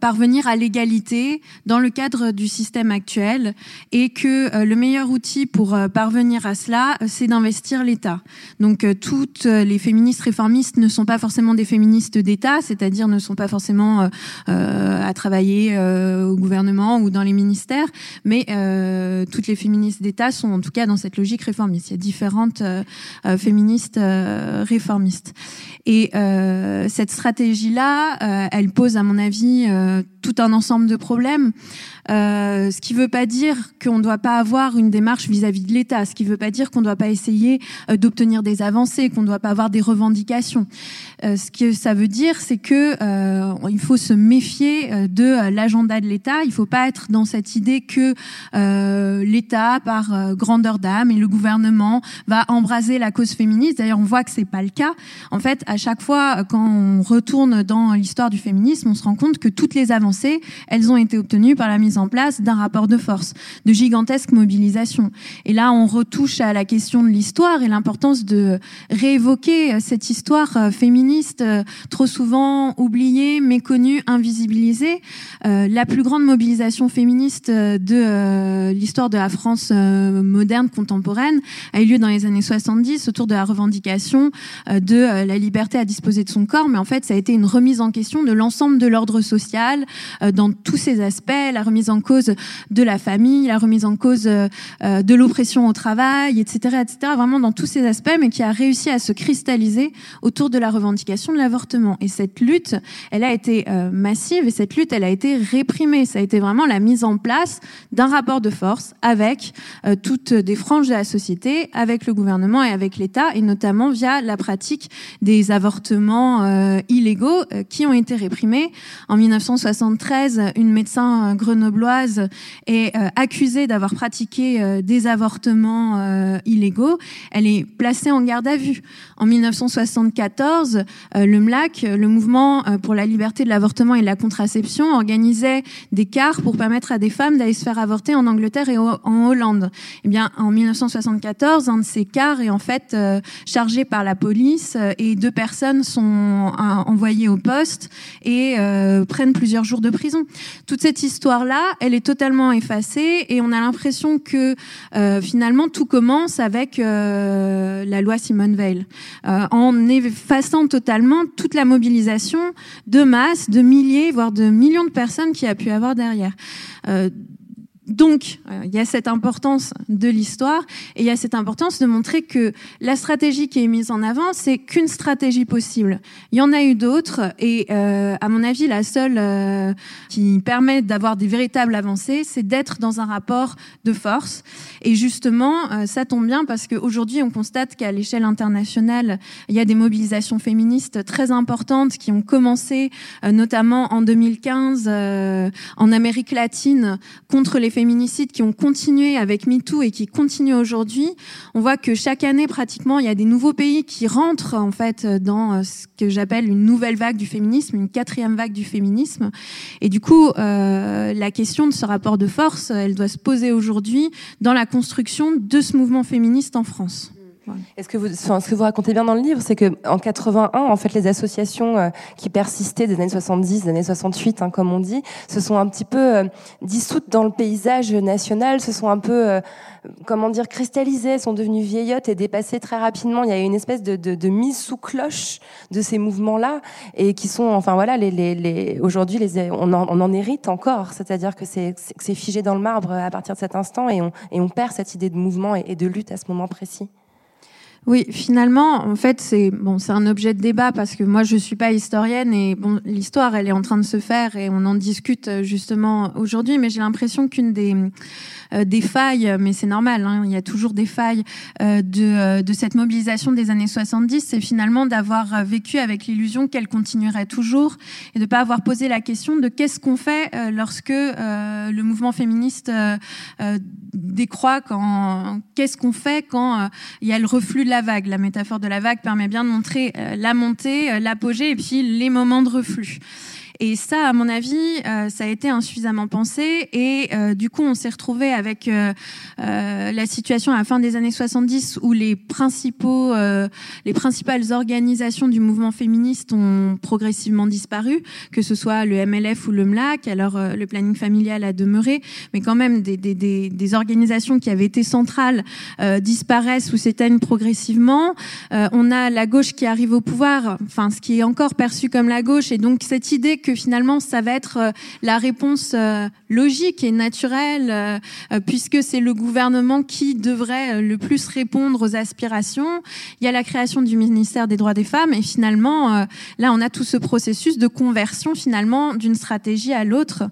Speaker 3: parvenir à l'égalité dans le cadre du système actuel et que le meilleur outil pour parvenir à cela, c'est d'investir l'État. Donc toutes les féministes réformistes ne sont pas forcément des féministes d'État, c'est-à-dire ne sont pas forcément à travailler au gouvernement ou dans les ministères, mais euh, toutes les féministes d'État sont en tout cas dans cette logique réformiste. Il y a différentes euh, euh féministes euh, réformistes. Et euh, cette stratégie-là, elle pose, à mon avis, tout un ensemble de problèmes. Euh, ce qui ne veut pas dire qu'on ne doit pas avoir une démarche vis-à-vis -vis de l'État, ce qui ne veut pas dire qu'on ne doit pas essayer euh, d'obtenir des avancées, qu'on ne doit pas avoir des revendications. Euh, ce que ça veut dire, c'est que il faut se méfier de l'agenda de l'État. Il ne faut pas être dans cette idée que euh, l'État, par euh, grandeur d'âme, et le gouvernement va embraser la cause féministe. D'ailleurs, on voit que c'est pas le cas. En fait, à chaque fois, quand on retourne dans l'histoire du féminisme, on se rend compte que toutes les avancées, elles ont été obtenues par la mise en place d'un rapport de force, de gigantesques mobilisations. Et là, on retouche à la question de l'histoire et l'importance de réévoquer cette histoire féministe trop souvent oubliée, méconnue, invisibilisée. Euh, la plus grande mobilisation féministe de euh, l'histoire de la France euh, moderne contemporaine a eu lieu dans les années 70 autour de la revendication de la liberté à disposer de son corps, mais en fait ça a été une remise en question de l'ensemble de l'ordre social dans tous ses aspects, la remise en cause de la famille, la remise en cause de l'oppression au travail, etc., etc., vraiment dans tous ces aspects, mais qui a réussi à se cristalliser autour de la revendication de l'avortement. Et cette lutte, elle a été massive et cette lutte, elle a été réprimée. Ça a été vraiment la mise en place d'un rapport de force avec euh, toutes des franges de la société, avec le gouvernement et avec l'État, et notamment via la pratique des avortements euh, illégaux euh, qui ont été réprimés. En 1973, une médecin grenobloise est accusée d'avoir pratiqué des avortements illégaux. Elle est placée en garde à vue. En 1974, le MLAC, le mouvement pour la liberté de l'avortement et de la contraception, organisait des cars pour permettre à des femmes d'aller se faire avorter en Angleterre et en Hollande. Eh bien, en 1974, un de ces cars est en fait euh, chargé par la police euh, et deux personnes sont euh, envoyées au poste et prennent plusieurs jours de prison. Toute cette histoire-là, elle est totalement effacée et on a l'impression que finalement tout commence avec la loi Simone Veil, en effaçant totalement toute la mobilisation de masse, de milliers, voire de millions de personnes qui a pu avoir derrière. Euh, donc, euh, il y a cette importance de l'histoire et il y a cette importance de montrer que la stratégie qui est mise en avant, c'est qu'une stratégie possible. Il y en a eu d'autres et, euh, à mon avis, la seule euh, qui permet d'avoir des véritables avancées, c'est d'être dans un rapport de force. Et justement, euh, ça tombe bien parce qu'aujourd'hui, on constate qu'à l'échelle internationale, il y a des mobilisations féministes très importantes qui ont commencé, euh, notamment en 2015 en Amérique latine contre les féminicides qui ont continué avec MeToo et qui continuent aujourd'hui, on voit que chaque année, pratiquement, il y a des nouveaux pays qui rentrent en fait dans euh, ce que j'appelle une nouvelle vague du féminisme, une quatrième vague du féminisme. Et du coup, euh, la question de ce rapport de force, elle doit se poser aujourd'hui dans la construction de ce mouvement féministe en France.
Speaker 1: Est-ce que vous, ce que vous racontez bien dans le livre, c'est que en 81, en fait, les associations euh, qui persistaient des années 70, des années 68, hein, comme on dit, se sont un petit peu euh, dissoutes dans le paysage national, se sont un peu, euh, comment dire, cristallisées, sont devenues vieillottes et dépassées très rapidement. Il y a eu une espèce de, de, de mise sous cloche de ces mouvements-là et qui sont, enfin voilà, les, les, les aujourd'hui, les, on, en, on en hérite encore. C'est-à-dire que c'est, c'est figé dans le marbre à partir de cet instant et on, et on perd cette idée de mouvement et, et de lutte à ce moment précis.
Speaker 3: Oui, finalement, en fait, c'est bon, c'est un objet de débat parce que moi, je suis pas historienne et bon, l'histoire, elle est en train de se faire et on en discute euh, justement aujourd'hui. Mais j'ai l'impression qu'une des euh, des failles, mais c'est normal, hein, il y a toujours des failles euh, de, de cette mobilisation des années 70, c'est finalement d'avoir vécu avec l'illusion qu'elle continuerait toujours et de pas avoir posé la question de qu'est-ce qu'on fait lorsque le mouvement féministe décroît, quand qu'est-ce qu'on fait quand il y a le reflux la vague. La métaphore de la vague permet bien de montrer euh, la montée, euh, l'apogée et puis les moments de reflux. Et ça, à mon avis, euh, ça a été insuffisamment pensé. Et euh, du coup, on s'est retrouvé avec euh, la situation à la fin des années 70 où les principaux, les principales organisations du mouvement féministe ont progressivement disparu, que ce soit le MLF ou le MLAC. Alors, le planning familial a demeuré, mais quand même, des, des, des, des organisations qui avaient été centrales disparaissent ou s'éteignent progressivement. on a la gauche qui arrive au pouvoir, enfin, ce qui est encore perçu comme la gauche, et donc cette idée que finalement ça va être euh, la réponse euh, logique et naturelle, euh, puisque c'est le gouvernement qui devrait le plus répondre aux aspirations. Il y a la création du ministère des droits des femmes et finalement là on a tout ce processus de conversion finalement d'une stratégie à l'autre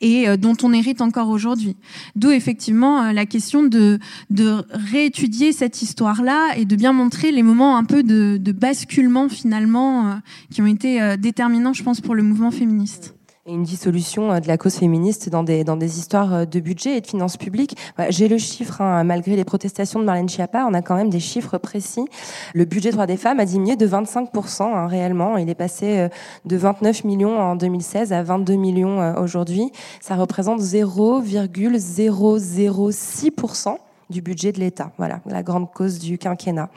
Speaker 3: et dont on hérite encore aujourd'hui. D'où effectivement la question de, de réétudier cette histoire-là et de bien montrer les moments un peu de, de basculement finalement qui ont été déterminants, je pense, pour le mouvement féministe.
Speaker 1: Une dissolution de la cause féministe dans des, dans des histoires de budget et de finances publiques. J'ai le chiffre, hein, malgré les protestations de Marlène Schiappa, on a quand même des chiffres précis. Le budget droit des femmes a diminué de 25% hein, réellement. Il est passé de 29 millions en 2016 à 22 millions aujourd'hui. Ça représente 0,006% du budget de l'État. Voilà, la grande cause du quinquennat.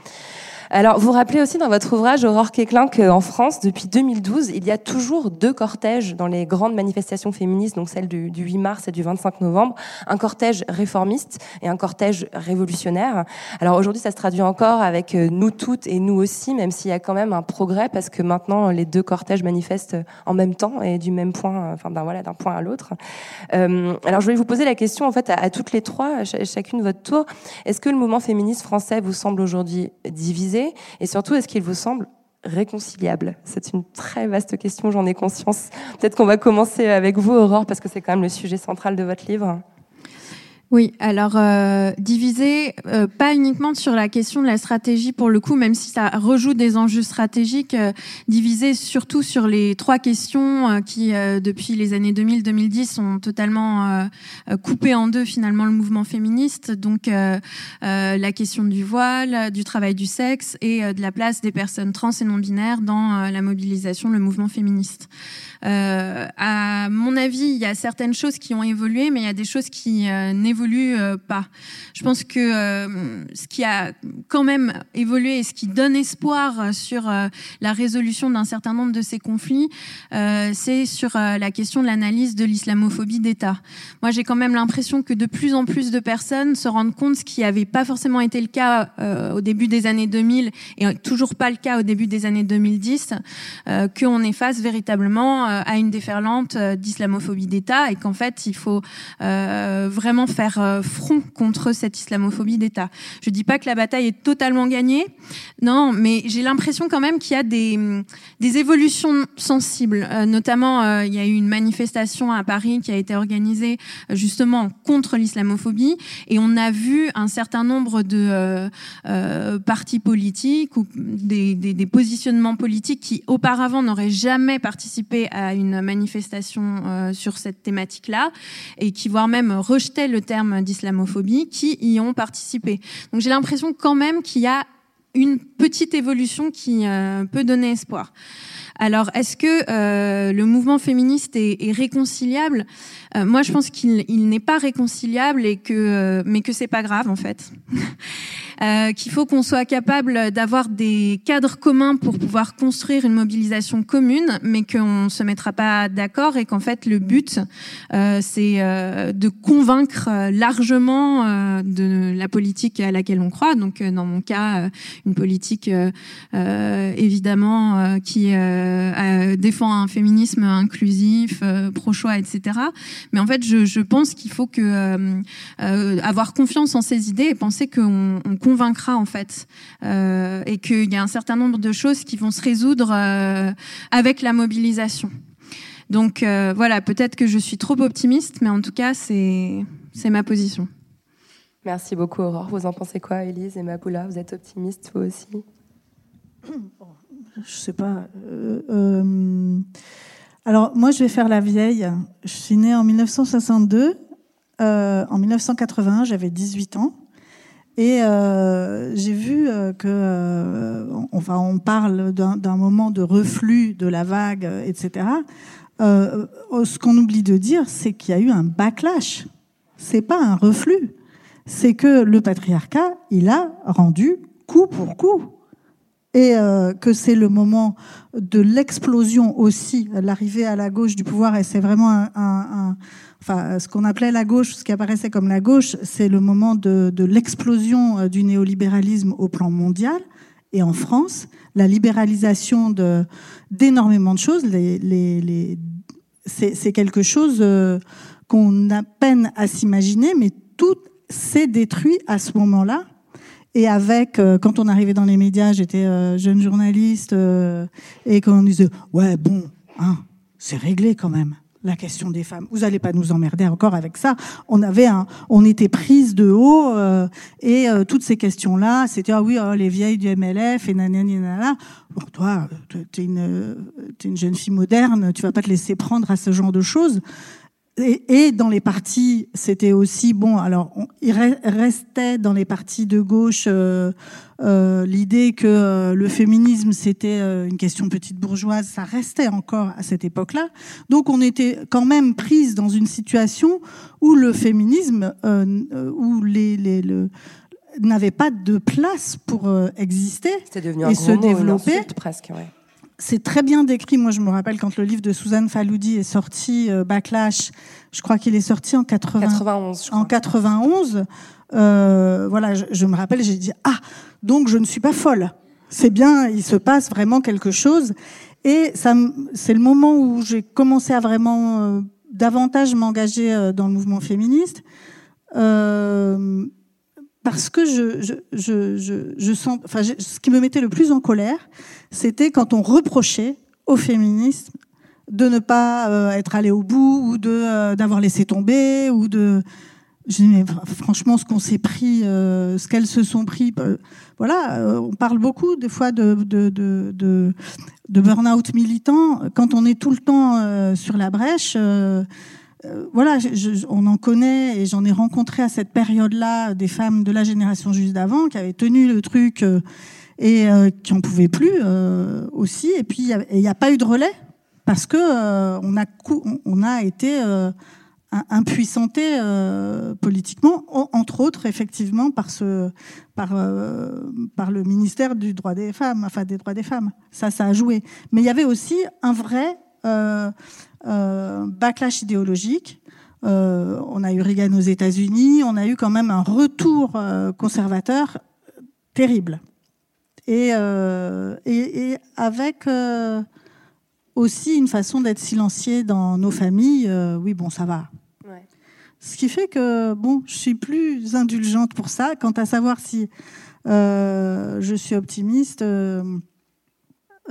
Speaker 1: Alors, vous rappelez aussi dans votre ouvrage, Aurore Quéclin, qu'en France, depuis 2012, il y a toujours deux cortèges dans les grandes manifestations féministes, donc celle du, 8 mars et du 25 novembre, un cortège réformiste et un cortège révolutionnaire. Alors aujourd'hui, ça se traduit encore avec euh, nous toutes et nous aussi, même s'il y a quand même un progrès, parce que maintenant, les deux cortèges manifestent en même temps et du même point, enfin d'un voilà, d'un point à l'autre. Euh, alors je voulais vous poser la question, en fait, à, toutes les trois, chacune votre tour. Est-ce que le mouvement féministe français vous semble aujourd'hui divisé et surtout, est-ce qu'il vous semble réconciliable? C'est une très vaste question, j'en ai conscience. Peut-être qu'on va commencer avec vous, Aurore, parce que c'est quand même le sujet central de votre livre.
Speaker 3: Oui, alors euh, diviser euh, pas uniquement sur la question de la stratégie pour le coup, même si ça rejoue des enjeux stratégiques, euh, diviser surtout sur les trois questions euh, qui depuis les années 2000-2010 sont totalement coupées en deux finalement le mouvement féministe. Donc la question du voile, du travail du sexe et de la place des personnes trans et non binaires dans la mobilisation, le mouvement féministe. À mon avis, il y a certaines choses qui ont évolué, mais il y a des choses qui n'évoluent euh, pas. Je pense que euh, ce qui a quand même évolué et ce qui donne espoir sur euh, la résolution d'un certain nombre de ces conflits, c'est sur la question de l'analyse de l'islamophobie d'État. Moi, j'ai quand même l'impression que de plus en plus de personnes se rendent compte, ce qui n'avait pas forcément été le cas au début des années 2000 et toujours pas le cas au début des années 2010, qu'on est face véritablement à une déferlante d'islamophobie d'État et qu'en fait, il faut vraiment faire euh, front contre cette islamophobie d'État. Je dis pas que la bataille est totalement gagnée, non, mais j'ai l'impression quand même qu'il y a des, des évolutions sensibles. Euh, notamment, euh, il y a eu une manifestation à Paris qui a été organisée justement contre l'islamophobie, et on a vu un certain nombre de partis politiques ou des, des, des, positionnements politiques qui auparavant n'auraient jamais participé à une manifestation sur cette thématique-là, et qui voire même rejetaient le terme d'islamophobie qui y ont participé. Donc j'ai l'impression quand même qu'il y a une petite évolution qui euh, peut donner espoir. Alors, est-ce que euh, le mouvement féministe est, réconciliable? Euh, Moi, je pense qu'il n'est pas réconciliable et que, mais que c'est pas grave en fait. Euh, qu'il faut qu'on soit capable d'avoir des cadres communs pour pouvoir construire une mobilisation commune, mais qu'on se mettra pas d'accord et qu'en fait le but euh, c'est euh, de convaincre largement de la politique à laquelle on croit. Donc dans mon cas, une politique évidemment qui défend un féminisme inclusif, pro-choix, etc. Mais en fait, je, je pense qu'il faut que avoir confiance en ces idées et penser qu'on on convaincra en fait, euh, et qu'il y a un certain nombre de choses qui vont se résoudre euh, avec la mobilisation. Donc euh, voilà, peut-être que je suis trop optimiste, mais en tout cas, c'est c'est ma position.
Speaker 1: Merci beaucoup, Aurore. Vous en pensez quoi, Elise et Maboula? Vous êtes optimiste, vous aussi?
Speaker 8: Je sais pas. Alors, moi, je vais faire la vieille. Je suis née en 1962. en 1981, j'avais 18 ans. Et euh, j'ai vu euh, que, euh, enfin, on parle d'un moment de reflux de la vague, etc. Euh, ce qu'on oublie de dire, c'est qu'il y a eu un backlash. C'est pas un reflux. C'est que le patriarcat, il a rendu coup pour coup. Et euh, que c'est le moment de l'explosion aussi, l'arrivée à la gauche du pouvoir. Et c'est vraiment un, un enfin, ce qu'on appelait la gauche, ce qui apparaissait comme la gauche, c'est le moment de, l'explosion euh, du néolibéralisme au plan mondial. Et en France, la libéralisation de, d'énormément de choses, les, les, c'est, quelque chose euh, qu'on a peine à s'imaginer, mais tout s'est détruit à ce moment-là. Et avec, euh, quand on arrivait dans les médias, j'étais jeune journaliste, et quand on disait, ouais, bon, hein, c'est réglé quand même la question des femmes. Vous allez pas nous emmerder encore avec ça. On avait on était prise de haut euh, et euh, toutes ces questions-là, c'était ah oui, oh, les vieilles du MLF et nanani nanana. Bon, toi, t'es une, t'es une jeune fille moderne, tu vas pas te laisser prendre à ce genre de choses. Et, et dans les partis, c'était aussi bon. Alors, on, il re- restait dans les partis de gauche euh, euh, l'idée que euh, le féminisme c'était euh, une question petite bourgeoise. Ça restait encore à cette époque-là. Donc, on était quand même prise dans une situation où le féminisme, où les, les le, n'avait pas de place pour exister et se
Speaker 1: mot,
Speaker 8: développer
Speaker 1: presque. Ouais.
Speaker 8: C'est très bien décrit. Moi, je me rappelle quand le livre de Suzanne Faloudi est sorti, euh, Backlash, je crois qu'il est sorti en 80
Speaker 1: 91, je crois.
Speaker 8: en 91. euh, voilà, je, je me rappelle, j'ai dit ah, donc je ne suis pas folle. C'est bien, il se passe vraiment quelque chose. Et ça, c'est le moment où j'ai commencé à vraiment euh, davantage m'engager dans le mouvement féministe. Euh, parce que je, je, je, je, je sens, enfin, ce qui me mettait le plus en colère, c'était quand on reprochait au féminisme de ne pas euh, être allé au bout ou de euh, d'avoir laissé tomber ou de je dis, mais fr- franchement ce qu'on s'est pris euh, ce qu'elles se sont pris voilà on parle beaucoup des fois de de de, de, de burn-out militant. Quand on est tout le temps sur la brèche euh, voilà, on en connaît et j'en ai rencontré à cette période-là des femmes de la génération juste d'avant qui avaient tenu le truc euh, et euh, qui en pouvaient plus aussi. Et puis il n'y a pas eu de relais parce que on a été impuissanté politiquement, en- entre autres effectivement par le ministère du droit des femmes, enfin des droits des femmes. Ça, ça a joué. Mais il y avait aussi un vrai backlash idéologique. Euh, on a eu Reagan aux États-Unis, on a eu quand même un retour euh, conservateur terrible. Et, euh, et, et avec euh, aussi une façon d'être silencié dans nos familles. euh, oui, bon, ça va.
Speaker 1: Ouais.
Speaker 8: Ce qui fait que, bon, je suis plus indulgente pour ça. Quant à savoir si euh, je suis optimiste,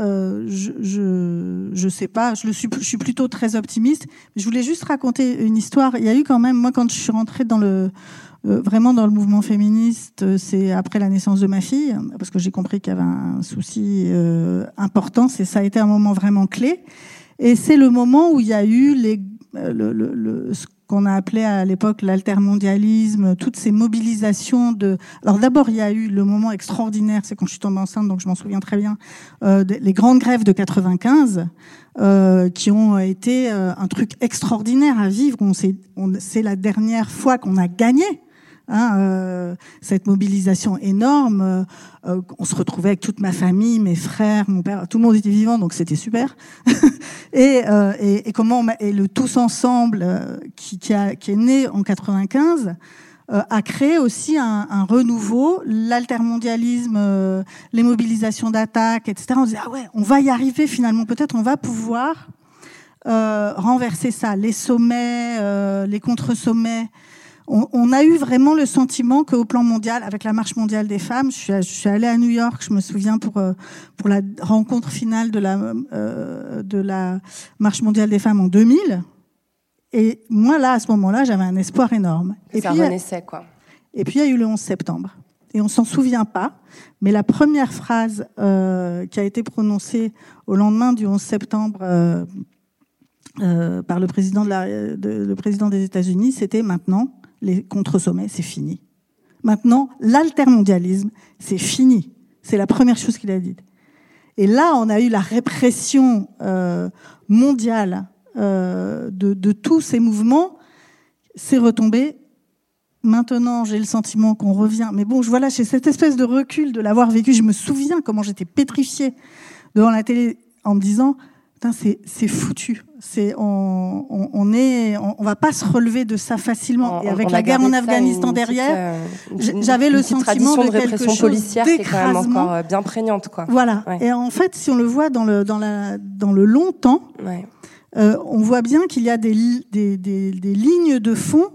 Speaker 8: euh, je, je, sais pas. Je, le suis, je suis plutôt très optimiste. Je voulais juste raconter une histoire. Il y a eu quand même, moi, quand je suis rentrée dans le, euh, vraiment dans le mouvement féministe, euh, c'est après la naissance de ma fille, parce que j'ai compris qu'il y avait un souci euh, important. C'est ça a été un moment vraiment clé. Et c'est le moment où il y a eu les, le, le, le- qu'on a appelé à l'époque l'altermondialisme, toutes ces mobilisations de. Alors d'abord, il y a eu le moment extraordinaire, c'est quand je suis tombée enceinte, donc je m'en souviens très bien, euh, les grandes grèves de 95, euh, qui ont été euh, un truc extraordinaire à vivre. On- C'est la dernière fois qu'on a gagné. Hein, euh, cette mobilisation énorme, euh, euh, on se retrouvait avec toute ma famille, mes frères, mon père, tout le monde était vivant, donc c'était super. et, comment le tous ensemble qui, est né en 95 euh, a créé aussi un, un renouveau, l'altermondialisme, les mobilisations d'attaque, etc. On disait ah ouais, on va y arriver finalement, peut-être on va pouvoir renverser ça, les sommets, les contre-sommets. On, on a eu vraiment le sentiment qu'au plan mondial, avec la marche mondiale des femmes, je suis, je suis allée à New York, je me souviens pour euh, pour la rencontre finale de la euh, de la marche mondiale des femmes en 2000. Et moi là, à ce moment-là, j'avais un espoir énorme. Et
Speaker 1: ça
Speaker 8: puis,
Speaker 1: renaissait, quoi.
Speaker 8: et puis il y a eu le 11 septembre. Et on s'en souvient pas, mais la première phrase euh, qui a été prononcée au lendemain du 11 septembre euh, euh, par le président, de la, de- le président des États-Unis, c'était maintenant les contre-sommets, c'est fini. Maintenant, l'altermondialisme, c'est fini. C'est la première chose qu'il a dite. Et là, on a eu la répression euh, mondiale euh, de, tous ces mouvements. C'est retombé Maintenant, j'ai le sentiment qu'on revient. Mais bon, je voilà, j'ai cette espèce de recul de l'avoir vécu. Je me souviens comment j'étais pétrifiée devant la télé en me disant, c'est foutu. C'est on, on, on est, on, on va pas se relever de ça facilement.
Speaker 1: On-
Speaker 8: Et avec la guerre en Afghanistan
Speaker 1: une
Speaker 8: derrière,
Speaker 1: euh,
Speaker 8: j'avais le sentiment de
Speaker 1: de
Speaker 8: quelque
Speaker 1: répression
Speaker 8: chose
Speaker 1: policière qui est quand même encore euh, bien prégnante, quoi.
Speaker 8: Voilà.
Speaker 1: Ouais.
Speaker 8: Et en fait, si on le voit dans le dans la dans le long temps,
Speaker 1: Ouais.
Speaker 8: euh, on voit bien qu'il y a des, des, des, des lignes de fond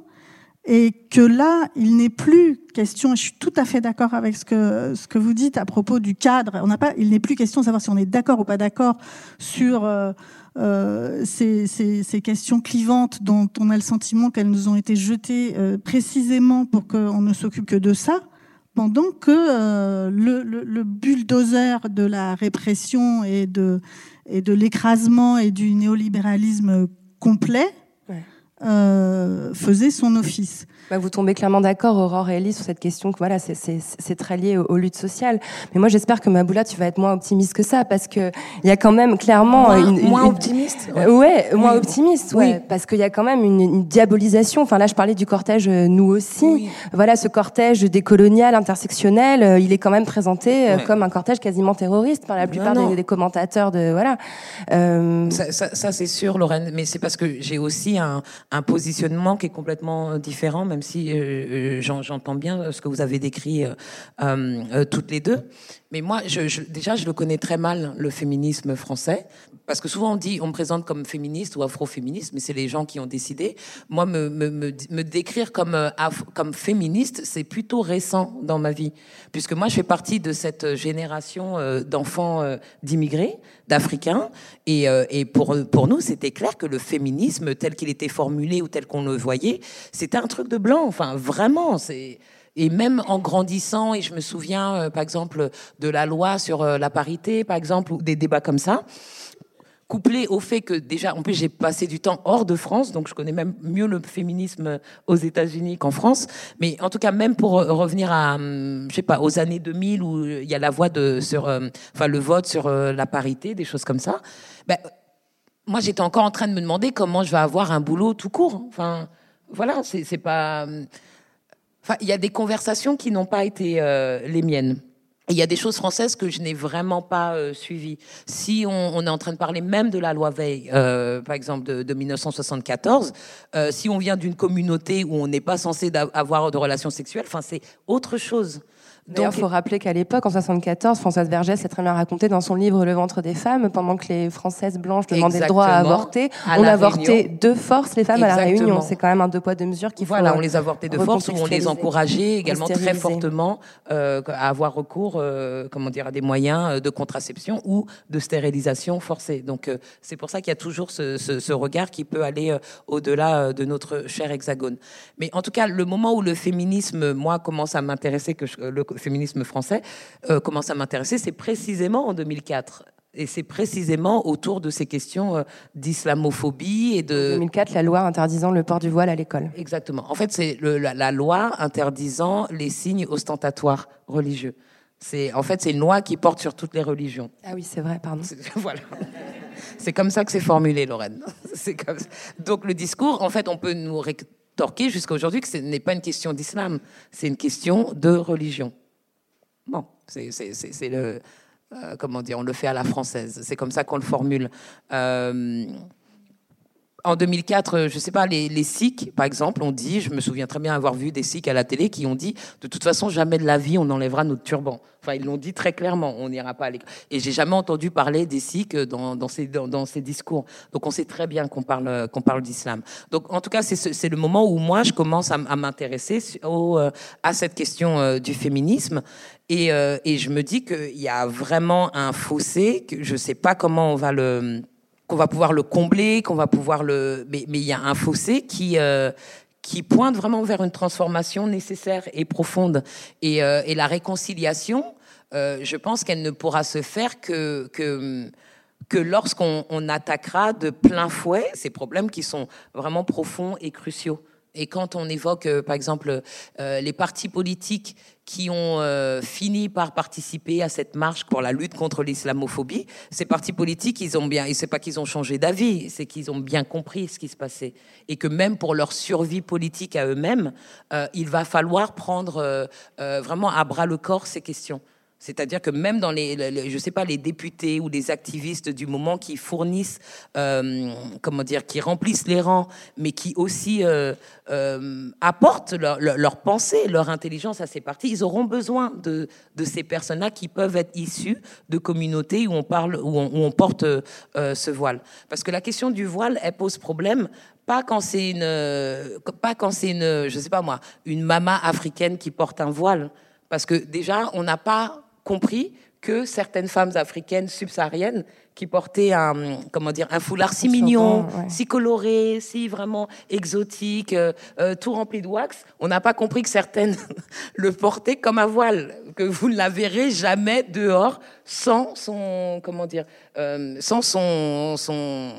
Speaker 8: Et que là, il n'est plus question, je suis tout à fait d'accord avec ce que, ce que vous dites à propos du cadre, on n'a pas, il n'est plus question de savoir si on est d'accord ou pas d'accord sur euh, euh, ces, ces, ces, questions clivantes dont on a le sentiment qu'elles nous ont été jetées euh, précisément pour qu'on ne s'occupe que de ça, pendant que euh, le, le, le, bulldozer de la répression et de, et de l'écrasement et du néolibéralisme complet faisait son office.
Speaker 1: Bah, vous tombez clairement d'accord, Aurore et Ellie, sur cette question que voilà, c'est très lié aux, aux, luttes sociales. Mais moi, j'espère que Maboula, tu vas être moins optimiste que ça, parce que il y a quand même clairement
Speaker 7: moins,
Speaker 1: une,
Speaker 7: moins
Speaker 1: une,
Speaker 7: optimiste.
Speaker 1: Ouais, ouais moins
Speaker 7: oui.
Speaker 1: optimiste, ouais,
Speaker 7: oui.
Speaker 1: parce qu'il y a quand même une, une, diabolisation. Enfin là, je parlais du cortège, euh, nous aussi.
Speaker 7: Oui.
Speaker 1: Voilà, ce cortège décolonial, intersectionnel, euh, il est quand même présenté euh,
Speaker 7: ouais.
Speaker 1: comme un cortège quasiment terroriste par la plupart. Des, des, commentateurs de voilà.
Speaker 7: Euh, ça, ça, ça c'est sûr, Lorraine. Mais c'est parce que j'ai aussi un, un positionnement qui est complètement différent, même si euh, j'entends bien ce que vous avez décrit euh, euh, toutes les deux. Mais moi, déjà, je le connais très mal, le féminisme français. Parce que souvent, on dit, on me présente comme féministe ou afroféministe, mais c'est les gens qui ont décidé. Moi, me, décrire comme, euh, comme féministe, c'est plutôt récent dans ma vie. Puisque moi, je fais partie de cette génération euh, d'enfants euh, d'immigrés, d'Africains. Et, et pour, pour nous, c'était clair que le féminisme, tel qu'il était formulé ou tel qu'on le voyait, c'était un truc de blanc. Enfin, vraiment, c'est... Et même en grandissant, et je me souviens, euh, par exemple, de la loi sur euh, la parité, par exemple, ou des débats comme ça, couplé au fait que déjà, en plus, j'ai passé du temps hors de France, donc je connais même mieux le féminisme aux États-Unis qu'en France. Mais en tout cas, même pour revenir à, hum, je sais pas, aux années 2000 où il y a la voix de sur, euh, le vote sur euh, la parité, des choses comme ça. Ben, moi, j'étais encore en train de me demander comment je vais avoir un boulot tout court. Enfin, voilà, c'est pas. Il y a des conversations qui n'ont pas été euh, les miennes. Il y a des choses françaises que je n'ai vraiment pas euh, suivies. Si on, est en train de parler même de la loi Veil, euh, par exemple de, de 1974, euh, si on vient d'une communauté où on n'est pas censé avoir de relations sexuelles, enfin c'est autre chose.
Speaker 1: D'ailleurs, il faut rappeler qu'à l'époque, en 74, Françoise Vergès a très bien raconté dans son livre Le ventre des femmes, pendant que les Françaises blanches demandaient le droit à avorter,
Speaker 7: à
Speaker 1: on avortait
Speaker 7: Réunion.
Speaker 1: de force les femmes
Speaker 7: Exactement.
Speaker 1: à la Réunion. C'est quand même un deux poids deux mesures qu'il faut.
Speaker 7: Voilà, on les avortait de force ou on les encourageait également très fortement euh, à avoir recours, euh, comment dire, à des moyens euh, de contraception ou de stérilisation forcée. Donc euh, c'est pour ça qu'il y a toujours ce, ce, ce, regard qui peut aller euh, au-delà de notre cher hexagone. Mais en tout cas, le moment où le féminisme, moi, commence à m'intéresser, que je, le féminisme français euh, commence à m'intéresser, c'est précisément en 2004. Et c'est précisément autour de ces questions euh, d'islamophobie et de...
Speaker 1: En 2004, la loi interdisant le port du voile à l'école.
Speaker 7: Exactement. En fait, c'est la, la, loi interdisant les signes ostentatoires religieux. C'est en fait c'est une loi qui porte sur toutes les religions.
Speaker 1: Ah oui, c'est vrai, pardon.
Speaker 7: Voilà. C'est comme ça que c'est formulé, Lorraine. Comme. Donc le discours, en fait, on peut nous rétorquer jusqu'à aujourd'hui que ce n'est pas une question d'islam, c'est une question de religion. Bon, c'est le. Euh, comment dire On le fait à la française. C'est comme ça qu'on le formule. Euh, en 2004, je ne sais pas, les, les, Sikhs, par exemple, ont dit, je me souviens très bien avoir vu des Sikhs à la télé qui ont dit, de toute façon, jamais de la vie, on enlèvera notre turban. Enfin, ils l'ont dit très clairement, on n'ira pas à l'école. Et j'ai jamais entendu parler des Sikhs dans, dans, ces, discours. Donc, on sait très bien qu'on parle, parle d'islam. Donc, en tout cas, c'est le moment où moi, je commence à, m'intéresser euh, à cette question euh, du féminisme. Et, euh, et je me dis qu'il y a vraiment un fossé, que je sais pas comment on va le qu'on va pouvoir le combler, qu'on va pouvoir le, mais, il y a un fossé qui euh, qui pointe vraiment vers une transformation nécessaire et profonde. Et, euh, et la réconciliation, euh, je pense qu'elle ne pourra se faire que que que lorsqu'on on attaquera de plein fouet ces problèmes qui sont vraiment profonds et cruciaux. Et quand on évoque, euh, par exemple, euh, les partis politiques qui ont euh, fini par participer à cette marche pour la lutte contre l'islamophobie, ces partis politiques, ils ont bien, et c'est pas qu'ils ont changé d'avis, c'est qu'ils ont bien compris ce qui se passait, et que même pour leur survie politique à eux-mêmes, il va falloir prendre vraiment à bras le corps ces questions. C'est-à-dire que même dans les, je sais pas, les députés ou les activistes du moment qui fournissent, euh, comment dire, qui remplissent les rangs, mais qui aussi euh, euh, apportent leur, pensée, leur intelligence à ces partis, ils auront besoin de, de ces personnes-là qui peuvent être issues de communautés où on parle, où on, porte ce voile. Parce que la question du voile, elle pose problème pas quand c'est une, pas quand c'est une, je sais pas moi, une mama africaine qui porte un voile. Parce que déjà, on n'a pas compris que certaines femmes africaines subsahariennes qui portaient un, comment dire, un foulard si mignon,
Speaker 1: ouais.
Speaker 7: si coloré, si vraiment exotique, euh, euh, tout rempli de wax, on n'a pas compris que certaines le portaient comme un voile, que vous ne la verrez jamais dehors sans son, comment dire, euh, sans son, son,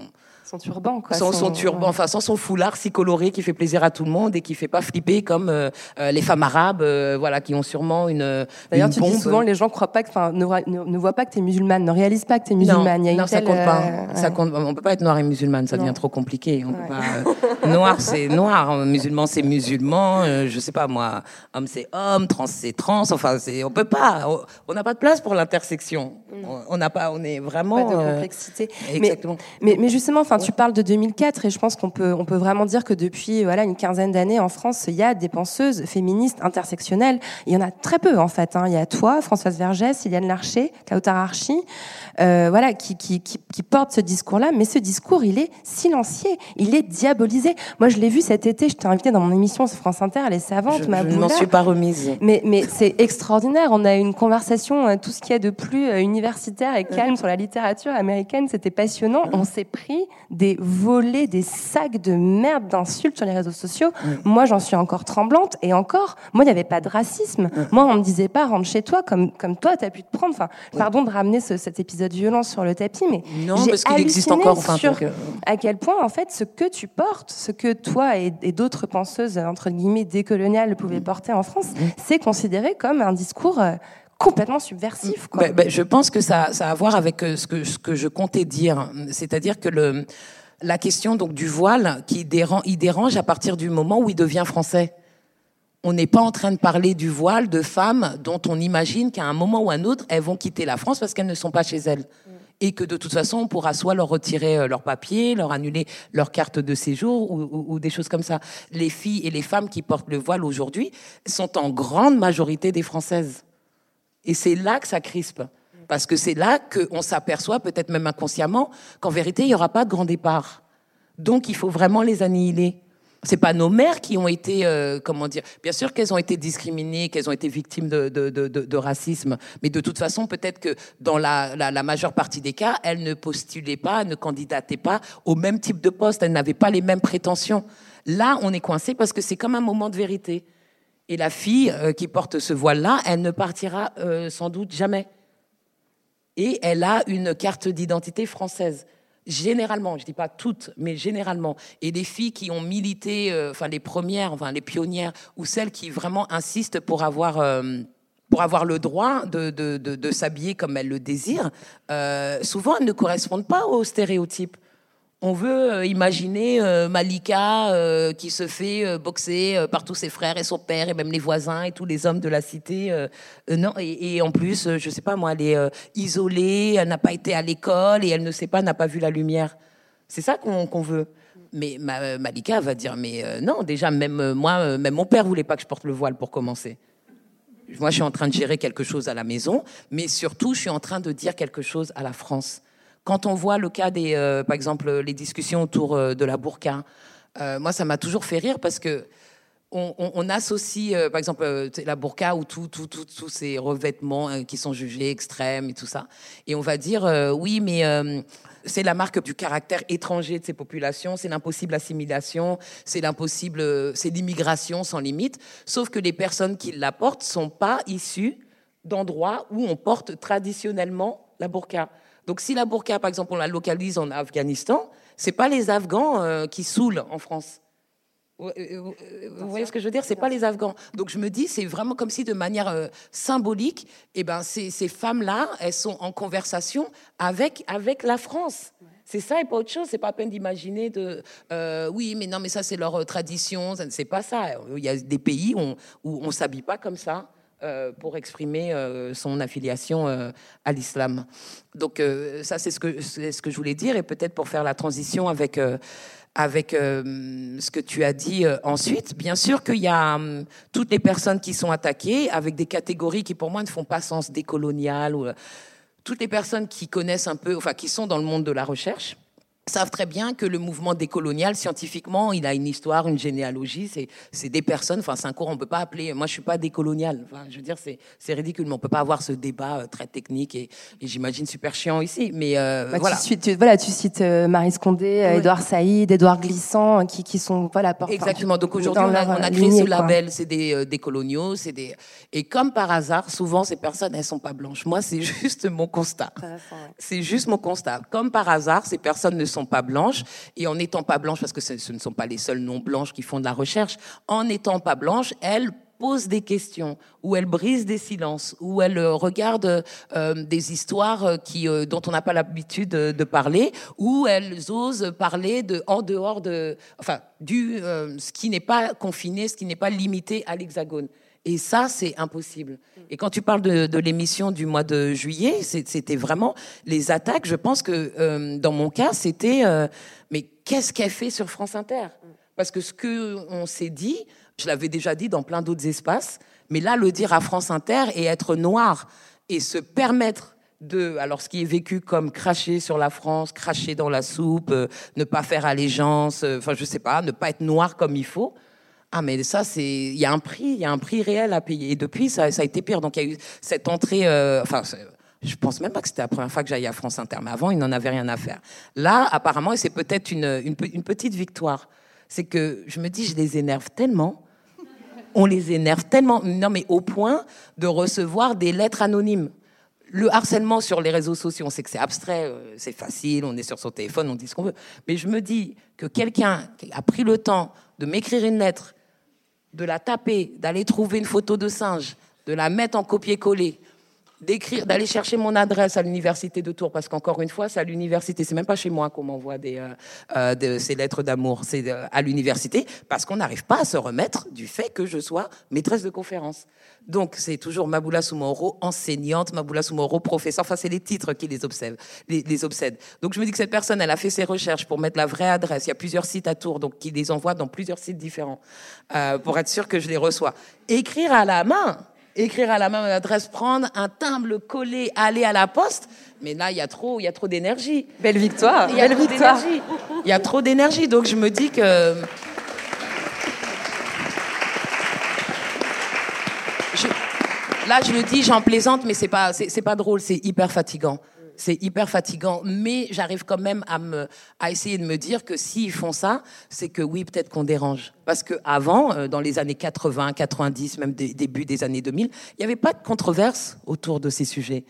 Speaker 1: Son turban, quoi.
Speaker 7: sans son turban,
Speaker 1: ouais.
Speaker 7: enfin sans son foulard si coloré qui fait plaisir à tout le monde et qui fait pas flipper comme euh, euh, les femmes arabes, euh, voilà, qui ont sûrement une.
Speaker 1: D'ailleurs, tu dis souvent, les gens croient pas que, enfin, ne, ne, ne voient pas que tu es musulmane, ne réalisent pas que tu es musulmane.
Speaker 7: Non,
Speaker 1: une
Speaker 7: ça compte pas.
Speaker 1: euh,
Speaker 7: Ça
Speaker 1: ouais.
Speaker 7: compte. On peut pas être noir et musulmane, ça
Speaker 1: Non.
Speaker 7: devient trop compliqué. On peut
Speaker 1: Ouais.
Speaker 7: pas. noir, c'est noir. Musulman, c'est musulman. je sais pas moi. Homme, c'est homme. Trans, c'est trans. Enfin, c'est. On peut pas. On- n'a pas de place pour l'intersection. On- On n'a pas. On est vraiment.
Speaker 1: Mm. Pas de
Speaker 7: euh,
Speaker 1: mais, mais justement, enfin, tu parles de 2004 et je pense qu'on peut, on peut vraiment dire que depuis voilà une quinzaine d'années en France, il y a des penseuses féministes intersectionnelles. Il y en a très peu en fait. hein. Il y a toi, Françoise Vergès, Iliane Larcher, Kautar Archi, euh, voilà, qui, qui, qui, qui portent ce discours-là. Mais ce discours, il est silencieux, il est diabolisé. Moi, je l'ai vu cet été. Je t'ai invité dans mon émission sur France Inter. Elle est savante,
Speaker 7: Je,
Speaker 1: ma
Speaker 7: je ne m'en suis pas remise.
Speaker 1: Mais, mais c'est extraordinaire. On a eu une conversation, euh, tout ce qu'il y a de plus euh, universitaire et calme sur la littérature américaine. C'était passionnant. On s'est pris des volets, des sacs de merde d'insultes sur les réseaux sociaux. Moi, j'en suis encore tremblante. Et encore, moi, il n'y avait pas de racisme. Moi, on me disait pas, rentre chez toi, comme, comme toi, tu as pu te prendre. Enfin, pardon de ramener ce- cet épisode violent sur le tapis, mais
Speaker 7: Non, parce qu'il existe encore. Enfin,
Speaker 1: sur
Speaker 7: donc, euh,
Speaker 1: à quel point, en fait, ce que tu portes, ce que toi et, et d'autres penseuses, entre guillemets, décoloniales pouvaient porter en France, c'est considéré comme un discours euh, complètement subversif. Quoi.
Speaker 7: Ben, ben, je pense que ça, ça a à voir avec euh, ce que, ce que je comptais dire. C'est-à-dire que le, la question donc du voile, qui dérange, il dérange à partir du moment où il devient français. On n'est pas en train de parler du voile de femmes dont on imagine qu'à un moment ou un autre, elles vont quitter la France parce qu'elles ne sont pas chez elles. Et que de toute façon, on pourra soit leur retirer euh, leur papier, leur annuler leur carte de séjour ou, ou- ou des choses comme ça. Les filles et les femmes qui portent le voile aujourd'hui sont en grande majorité des Françaises. Et c'est là que ça crispe. Parce que c'est là qu'on s'aperçoit, peut-être même inconsciemment, qu'en vérité, il n'y aura pas de grand départ. Donc, il faut vraiment les annihiler. C'est pas nos mères qui ont été, euh, comment dire, bien sûr qu'elles ont été discriminées, qu'elles ont été victimes de, racisme, mais de toute façon, peut-être que dans la, la, majeure partie des cas, elles ne postulaient pas, ne candidataient pas au même type de poste, elles n'avaient pas les mêmes prétentions. Là, on est coincé parce que c'est comme un moment de vérité. Et la fille euh, qui porte ce voile-là, elle ne partira euh, sans doute jamais. Et elle a une carte d'identité française. Généralement, je dis pas toutes, mais généralement. Et les filles qui ont milité, euh, enfin les premières, enfin les pionnières, ou celles qui vraiment insistent pour avoir pour avoir le droit de, de, de, s'habiller comme elles le désirent, souvent elles ne correspondent pas aux stéréotypes. On veut euh, imaginer euh, Malika euh, qui se fait boxer par tous ses frères et son père et même les voisins et tous les hommes de la cité. non, et, en plus, je sais pas moi, elle est isolée, elle n'a pas été à l'école et elle ne sait pas, n'a pas vu la lumière. C'est ça qu'on veut. Mais ma- Malika va dire, mais non, déjà même moi, même mon père voulait pas que je porte le voile pour commencer. Moi, je suis en train de gérer quelque chose à la maison, mais surtout, je suis en train de dire quelque chose à la France. Quand on voit le cas des, euh, par exemple, les discussions autour euh, de la burqa, euh, moi, ça m'a toujours fait rire parce que on, associe, par exemple, la burqa ou tous ces revêtements qui sont jugés extrêmes et tout ça. Et on va dire, oui, mais c'est la marque du caractère étranger de ces populations, c'est l'impossible assimilation, c'est l'impossible, c'est l'immigration sans limite. Sauf que les personnes qui la portent sont pas issues d'endroits où on porte traditionnellement la burqa. Donc si la burqa, par exemple, on la localise en Afghanistan, c'est pas les Afghans euh, qui saoulent en France. Vous, euh, euh, vous voyez ce que je veux dire? C'est pas les Afghans. Donc je me dis, c'est vraiment comme si de manière symbolique, eh ben ces, femmes-là, elles sont en conversation avec avec la France. C'est ça et pas autre chose. C'est pas à peine d'imaginer de, oui, mais non, mais ça c'est leur tradition. C'est pas ça. Il y a des pays où on, où on s'habille pas comme ça, euh, pour exprimer euh, son affiliation euh, à l'islam. Donc ça, c'est ce que ce que je voulais dire, et peut-être pour faire la transition avec avec ce que tu as dit ensuite. Bien sûr qu'il y a hum, toutes les personnes qui sont attaquées avec des catégories qui pour moi ne font pas sens décolonial ou toutes les personnes qui connaissent un peu, enfin qui sont dans le monde de la recherche savent très bien que le mouvement décolonial, scientifiquement, il a une histoire, une généalogie, c'est, des personnes, enfin c'est un cours, on peut pas appeler, moi je suis pas décolonial, enfin, je veux dire, c'est, ridicule, mais on peut pas avoir ce débat euh, très technique et, et j'imagine super chiant ici, mais euh,
Speaker 1: Bah,
Speaker 7: voilà.
Speaker 1: tu, voilà, tu cites euh, Marie Scondé,
Speaker 7: Oui.
Speaker 1: Édouard Saïd, Édouard Glissant, qui, qui sont voilà, porte-
Speaker 7: Exactement. Donc aujourd'hui, on a,
Speaker 1: leur,
Speaker 7: on a créé
Speaker 1: lignée,
Speaker 7: ce label. C'est des, des coloniaux, c'est des. Et comme par hasard, souvent ces personnes, elles sont pas blanches. Moi, c'est juste mon constat. C'est juste mon constat. Comme par hasard, ces personnes ne sont pas blanches. Et en n'étant pas blanches, parce que ce, ne sont pas les seules non blanches qui font de la recherche, en n'étant pas blanches, elles posent des questions, ou elles brisent des silences, ou elles euh, regardent euh, des histoires euh, qui, dont on n'a pas l'habitude de, parler, ou elles osent parler de en dehors de, enfin, du ce qui n'est pas confiné, ce qui n'est pas limité à l'hexagone. Et ça, c'est impossible. Et quand tu parles de, l'émission du mois de juillet, c'était vraiment les attaques. Je pense que euh, dans mon cas, c'était euh, mais qu'est-ce qu'elle fait sur France Inter? Parce que ce que on s'est dit, je l'avais déjà dit dans plein d'autres espaces, mais là, le dire à France Inter et être noir et se permettre de, alors ce qui est vécu comme cracher sur la France, cracher dans la soupe, euh, ne pas faire allégeance, enfin je sais pas, ne pas être noir comme il faut. Ah mais ça c'est il y a un prix, il y a un prix réel à payer et depuis ça, ça a été pire donc il y a eu cette entrée euh, enfin je pense même pas que c'était la première fois que j'allais à France Inter mais avant il n'en avait rien à faire. Là apparemment et c'est peut-être une, une une petite victoire, c'est que je me dis je les énerve tellement on les énerve tellement, non mais au point de recevoir des lettres anonymes. Le harcèlement sur les réseaux sociaux, on sait que c'est abstrait, euh, c'est facile, on est sur son téléphone, on dit ce qu'on veut. Mais je me dis que quelqu'un a pris le temps de m'écrire une lettre, de la taper, d'aller trouver une photo de singe, de la mettre en copier-coller, d'écrire, d'aller chercher mon adresse à l'université de Tours, parce qu'encore une fois, c'est à l'université, c'est même pas chez moi qu'on m'envoie des, euh, euh, de- ces lettres d'amour, c'est euh, à l'université, parce qu'on n'arrive pas à se remettre du fait que je sois maîtresse de conférence. Donc, c'est toujours Maboula Soumoro, enseignante, Maboula Soumoro, professeur, enfin, c'est les titres qui les obsèdent, les, obsèdent. Donc, je me dis que cette personne, elle a fait ses recherches pour mettre la vraie adresse. Il y a plusieurs sites à Tours, donc qui les envoie dans plusieurs sites différents, euh, pour être sûr que je les reçois. Écrire à la main, écrire à la main l'adresse, prendre un timbre, le coller, aller à la poste. Mais là, il y a trop, il y a trop d'énergie.
Speaker 1: Belle victoire,
Speaker 7: Il y a
Speaker 1: belle
Speaker 7: trop
Speaker 1: victoire.
Speaker 7: d'énergie. Il y a trop d'énergie. Donc je me dis que. Je- Là, je le dis, j'en plaisante, mais c'est pas, c'est pas drôle, c'est hyper fatigant. C'est hyper fatigant, mais j'arrive quand même à essayer de me dire que s'ils font ça, c'est que oui, peut-être qu'on dérange. Parce que avant, euh, dans les années 80, 90, même début des années 2000, il n'y avait pas de controverse autour de ces sujets.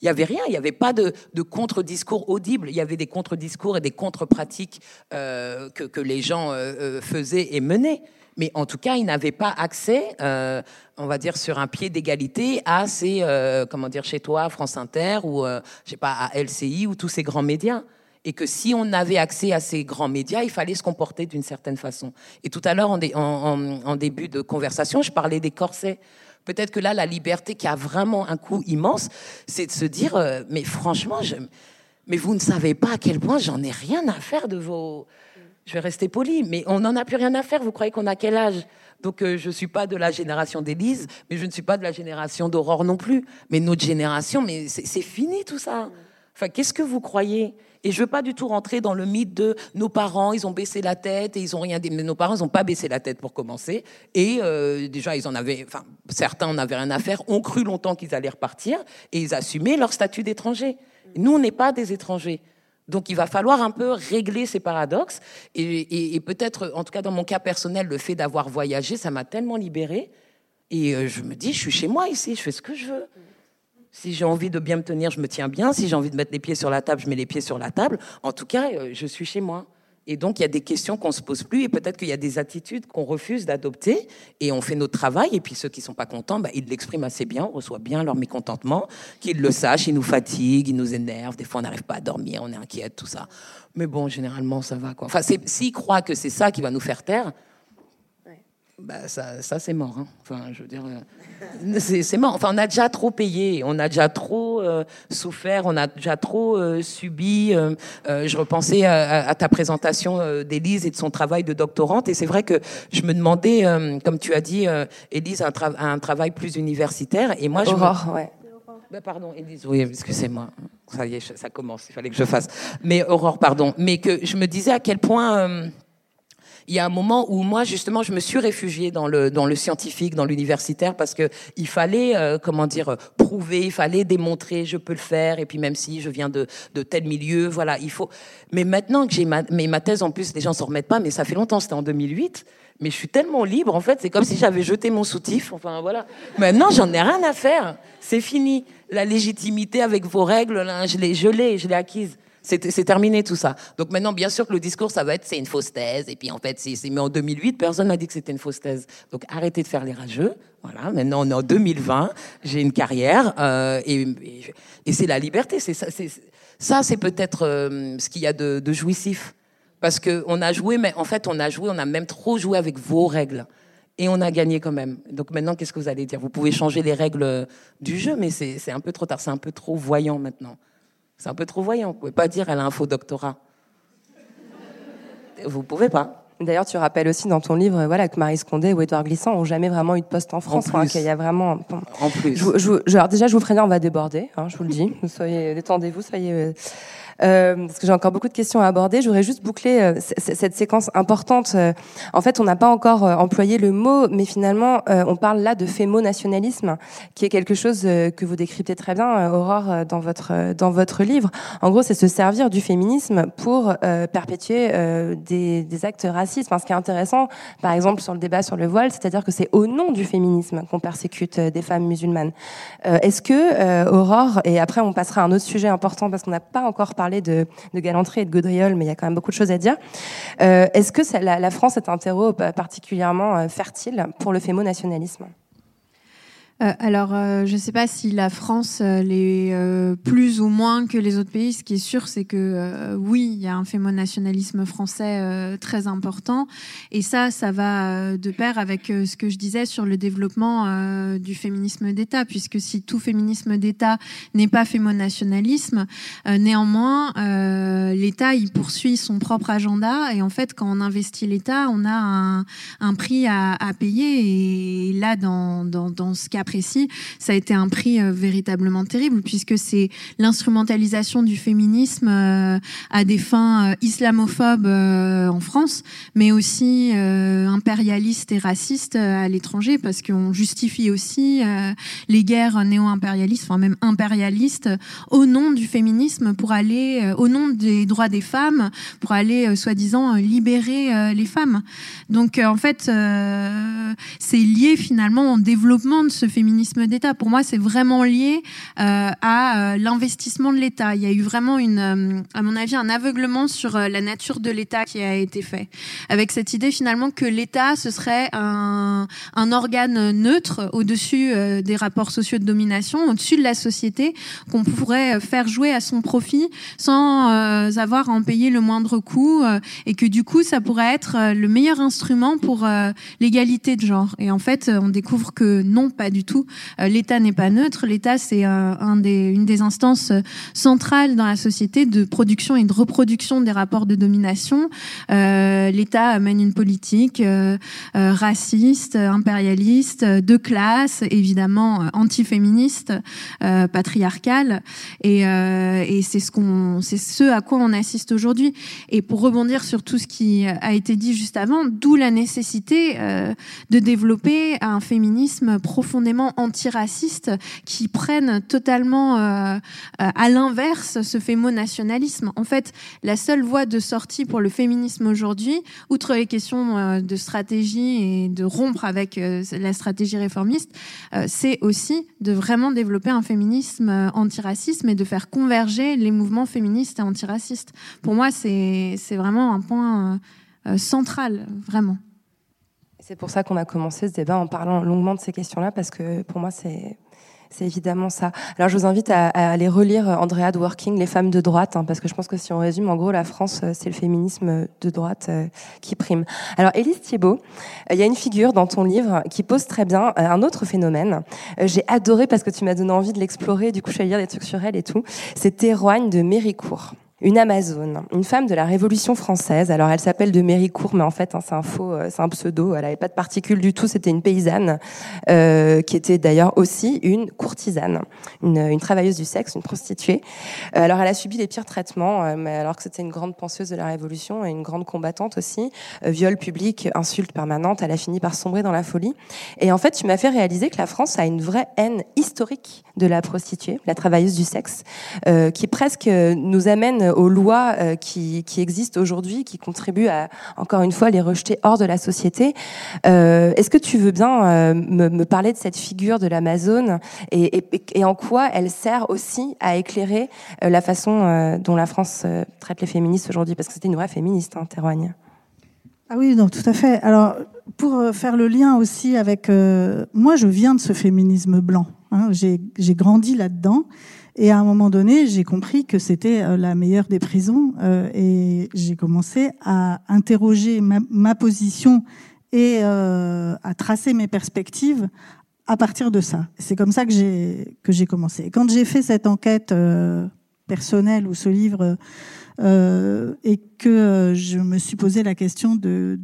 Speaker 7: Il n'y avait rien, il n'y avait pas de, contre-discours audibles, il y avait des contre-discours et des contre-pratiques euh, que, les gens euh, faisaient et menaient. Mais en tout cas, ils n'avaient pas accès, euh, on va dire, sur un pied d'égalité à ces, euh, comment dire, chez toi, France Inter ou, euh, je sais pas, à LCI ou tous ces grands médias. Et que si on avait accès à ces grands médias, il fallait se comporter d'une certaine façon. Et tout à l'heure, en, en début de conversation, je parlais des corsets. Peut-être que là, la liberté qui a vraiment un coût immense, c'est de se dire, euh, mais franchement, je, mais vous ne savez pas à quel point j'en ai rien à faire de vos. Je vais rester poli, mais on n'en a plus rien à faire. Vous croyez qu'on a quel âge? Donc, euh, je suis pas de la génération d'Élise, mais je ne suis pas de la génération d'Aurore non plus. Mais notre génération, mais c'est fini tout ça. Enfin, qu'est-ce que vous croyez? Et je veux pas du tout rentrer dans le mythe de nos parents, ils ont baissé la tête et ils ont rien dit. Mais nos parents, ils pas baissé la tête pour commencer. Et euh, déjà, ils en avaient, enfin, certains en avaient rien à faire, ont cru longtemps qu'ils allaient repartir et ils assumaient leur statut d'étranger. Nous, on n'est pas des étrangers. Donc, il va falloir un peu régler ces paradoxes. Et, et- peut-être, en tout cas dans mon cas personnel, le fait d'avoir voyagé, ça m'a tellement libérée. Et euh, je me dis, je suis chez moi ici, je fais ce que je veux. Si j'ai envie de bien me tenir, je me tiens bien. Si j'ai envie de mettre les pieds sur la table, je mets les pieds sur la table. En tout cas, euh, je suis chez moi. Et donc, il y a des questions qu'on se pose plus et peut-être qu'il y a des attitudes qu'on refuse d'adopter et on fait notre travail. Et puis, ceux qui sont pas contents, bah, ils l'expriment assez bien, on reçoit bien leur mécontentement, qu'ils le sachent, ils nous fatiguent, ils nous énervent. Des fois, on n'arrive pas à dormir, on est inquiète, tout ça. Mais bon, généralement, ça va, quoi. Enfin, s'ils croient que c'est ça qui va nous faire taire, bah, ça, ça c'est mort. Hein. Enfin, je veux dire, euh, c'est mort. Enfin, on a déjà trop payé, on a déjà trop euh, souffert, on a déjà trop euh, subi. je repensais à, à ta présentation d'Élise et de son travail de doctorante, et c'est vrai que je me demandais, comme tu as dit, Élise a un, tra- a un travail plus universitaire, et moi, je me-
Speaker 1: ouais.
Speaker 7: bah, pardon, Élise, oui, excusez-moi. Ça y est, ça commence, il fallait que je fasse. Mais Aurore, pardon. Mais que je me disais à quel point il y a un moment où moi, justement, je me suis réfugiée dans le, dans le scientifique, dans l'universitaire, parce que il fallait, euh, comment dire, prouver, il fallait démontrer, je peux le faire, et puis même si je viens de, de tel milieu, voilà, il faut. Mais maintenant que j'ai ma, mais ma thèse, en plus, les gens s'en remettent pas, mais ça fait longtemps, c'était en 2008. Mais je suis tellement libre, en fait, c'est comme si j'avais jeté mon soutif. Enfin, voilà. Maintenant, j'en ai rien à faire. C'est fini. La légitimité avec vos règles, là, je l'ai, je l'ai, je l'ai acquise. C'est terminé tout ça. Donc maintenant, bien sûr que le discours, ça va être c'est une fausse thèse. Et puis en fait, c'est mais en 2008, personne n'a dit que c'était une fausse thèse. Donc arrêtez de faire les rageux. Voilà. Maintenant, on est en 2020. J'ai une carrière euh, et, et, c'est la liberté. C'est ça. C'est ça, c'est peut-être euh, ce qu'il y a de, de jouissif. Parce que on a joué, mais en fait, on a joué, on a même trop joué avec vos règles. Et on a gagné quand même. Donc maintenant, qu'est-ce que vous allez dire? Vous pouvez changer les règles du jeu, mais c'est un peu trop tard. C'est un peu trop voyant maintenant. C'est un peu trop voyant. Vous pouvez pas dire elle a un faux doctorat. Vous pouvez pas.
Speaker 1: D'ailleurs, tu rappelles aussi dans ton livre voilà, que Marie Scondé ou Édouard Glissant ont jamais vraiment eu de poste en France.
Speaker 7: plus.
Speaker 1: hein, qu'il y a vraiment. bon.
Speaker 7: En plus.
Speaker 1: Je, je- alors déjà, je vous préviens, on va déborder, hein, je vous le dis. Soyez, détendez-vous, soyez. Euh, parce que j'ai encore beaucoup de questions à aborder. Je voudrais juste boucler euh, cette séquence importante. Euh, en fait, on n'a pas encore employé le mot, mais finalement, on parle là de fémo-nationalisme, qui est quelque chose que vous décryptez très bien, Aurore, dans votre dans votre livre. En gros, c'est se servir du féminisme pour perpétuer des, des actes racistes. Ce qui est intéressant, par exemple, sur le débat sur le voile, c'est-à-dire que c'est au nom du féminisme qu'on persécute des femmes musulmanes. Est-ce que Aurore, et après on passera à un autre sujet important parce qu'on n'a pas encore parlé de, de galanterie et de gaudriole, mais il y a quand même beaucoup de choses à dire. Euh, Est-ce que la France est un terreau euh, particulièrement euh, fertile pour le fémo-nationalisme?
Speaker 3: Euh, alors, euh, je ne sais pas si la France euh, l'est euh, plus ou moins que les autres pays. Ce qui est sûr, c'est que euh, oui, il y a un fémonationalisme français euh, très important. Et ça, ça va de pair avec ce que je disais sur le développement du féminisme d'État, puisque si tout féminisme d'État n'est pas fémonationalisme, néanmoins, l'État, il poursuit son propre agenda. Et en fait, quand on investit l'État, on a un, un prix à, à payer. Et là, dans, dans, dans ce cas précis, ça a été un prix euh, véritablement terrible, puisque c'est l'instrumentalisation du féminisme euh, à des fins euh, islamophobes en France, mais aussi impérialistes et racistes à l'étranger, parce qu'on justifie aussi les guerres néo-impérialistes, enfin même impérialistes, au nom du féminisme pour aller, au nom des droits des femmes, pour aller, soi-disant, libérer les femmes. Donc, en fait, c'est lié finalement au développement de ce féminisme d'État. Pour moi, c'est vraiment lié euh, à euh, l'investissement de l'État. Il y a eu vraiment, une, euh, à mon avis, un aveuglement sur la nature de l'État qui a été fait, avec cette idée finalement que l'État ce serait un, organe neutre au-dessus des rapports sociaux de domination, au-dessus de la société, qu'on pourrait faire jouer à son profit sans avoir à en payer le moindre coût, et que du coup, ça pourrait être le meilleur instrument pour l'égalité de genre. Et en fait, on découvre que non, pas du tout. Euh, L'État n'est pas neutre. L'État, c'est euh, une des instances euh, centrales dans la société de production et de reproduction des rapports de domination. L'État mène une politique raciste, impérialiste, de classe, évidemment antiféministe, patriarcale, et, c'est ce à quoi on assiste aujourd'hui. Et pour rebondir sur tout ce qui a été dit juste avant, d'où la nécessité de développer un féminisme profondément antiraciste qui prenne totalement euh, à l'inverse ce fémo-nationalisme. En fait, la seule voie de sortie pour le féminisme aujourd'hui, outre les questions euh, de stratégie et de rompre avec euh, la stratégie réformiste, euh, c'est aussi de vraiment développer un féminisme euh, antiracisme et de faire converger les mouvements féministes et antiracistes. Pour moi, c'est vraiment un point euh, euh, central, vraiment.
Speaker 1: C'est pour ça qu'on a commencé ce débat en parlant longuement de ces questions-là, parce que pour moi, c'est C'est évidemment ça. Alors je vous invite à, aller relire Andrea Dworkin, Les femmes de droite, hein, parce que je pense que si on résume, en gros, la France, euh, c'est le féminisme de droite euh, qui prime. Alors Élise Thiebaud, euh, il y a une figure dans ton livre qui pose très bien un autre phénomène. J'ai adoré parce que tu m'as donné envie de l'explorer, du coup je allée lire des trucs sur elle et tout. C'est Théroigne de Méricourt une Amazone, une femme de la Révolution française. Alors elle s'appelle de Méricourt, mais en fait hein, c'est un faux, euh, c'est un pseudo. Elle n'avait pas de particules du tout. C'était une paysanne euh, qui était d'ailleurs aussi une courtisane, une, une, travailleuse du sexe, une prostituée. Euh, alors elle a subi les pires traitements, euh, mais alors que c'était une grande penseuse de la Révolution et une grande combattante aussi. Viol public, insulte permanente. Elle a fini par sombrer dans la folie. Et en fait, tu m'as fait réaliser que la France a une vraie haine historique de la prostituée, la travailleuse du sexe, qui presque nous amène aux lois euh, qui, existent aujourd'hui, qui contribuent à, encore une fois, les rejeter hors de la société. Euh, est-ce que tu veux bien euh, me, parler de cette figure de l'Amazone et, en quoi elle sert aussi à éclairer la façon dont la France traite les féministes aujourd'hui? Parce que c'était une vraie féministe, hein, Théroigne.
Speaker 8: Ah oui, non, tout à fait. Alors, pour faire le lien aussi avec... moi, je viens de ce féminisme blanc. Hein, J'ai grandi là-dedans. Et à un moment donné, j'ai compris que c'était euh, la meilleure des prisons euh, et j'ai commencé à interroger ma, position et euh, à tracer mes perspectives à partir de ça. C'est comme ça que j'ai que j'ai commencé. Et quand j'ai fait cette enquête euh, personnelle ou ce livre euh, et que je me suis posé la question de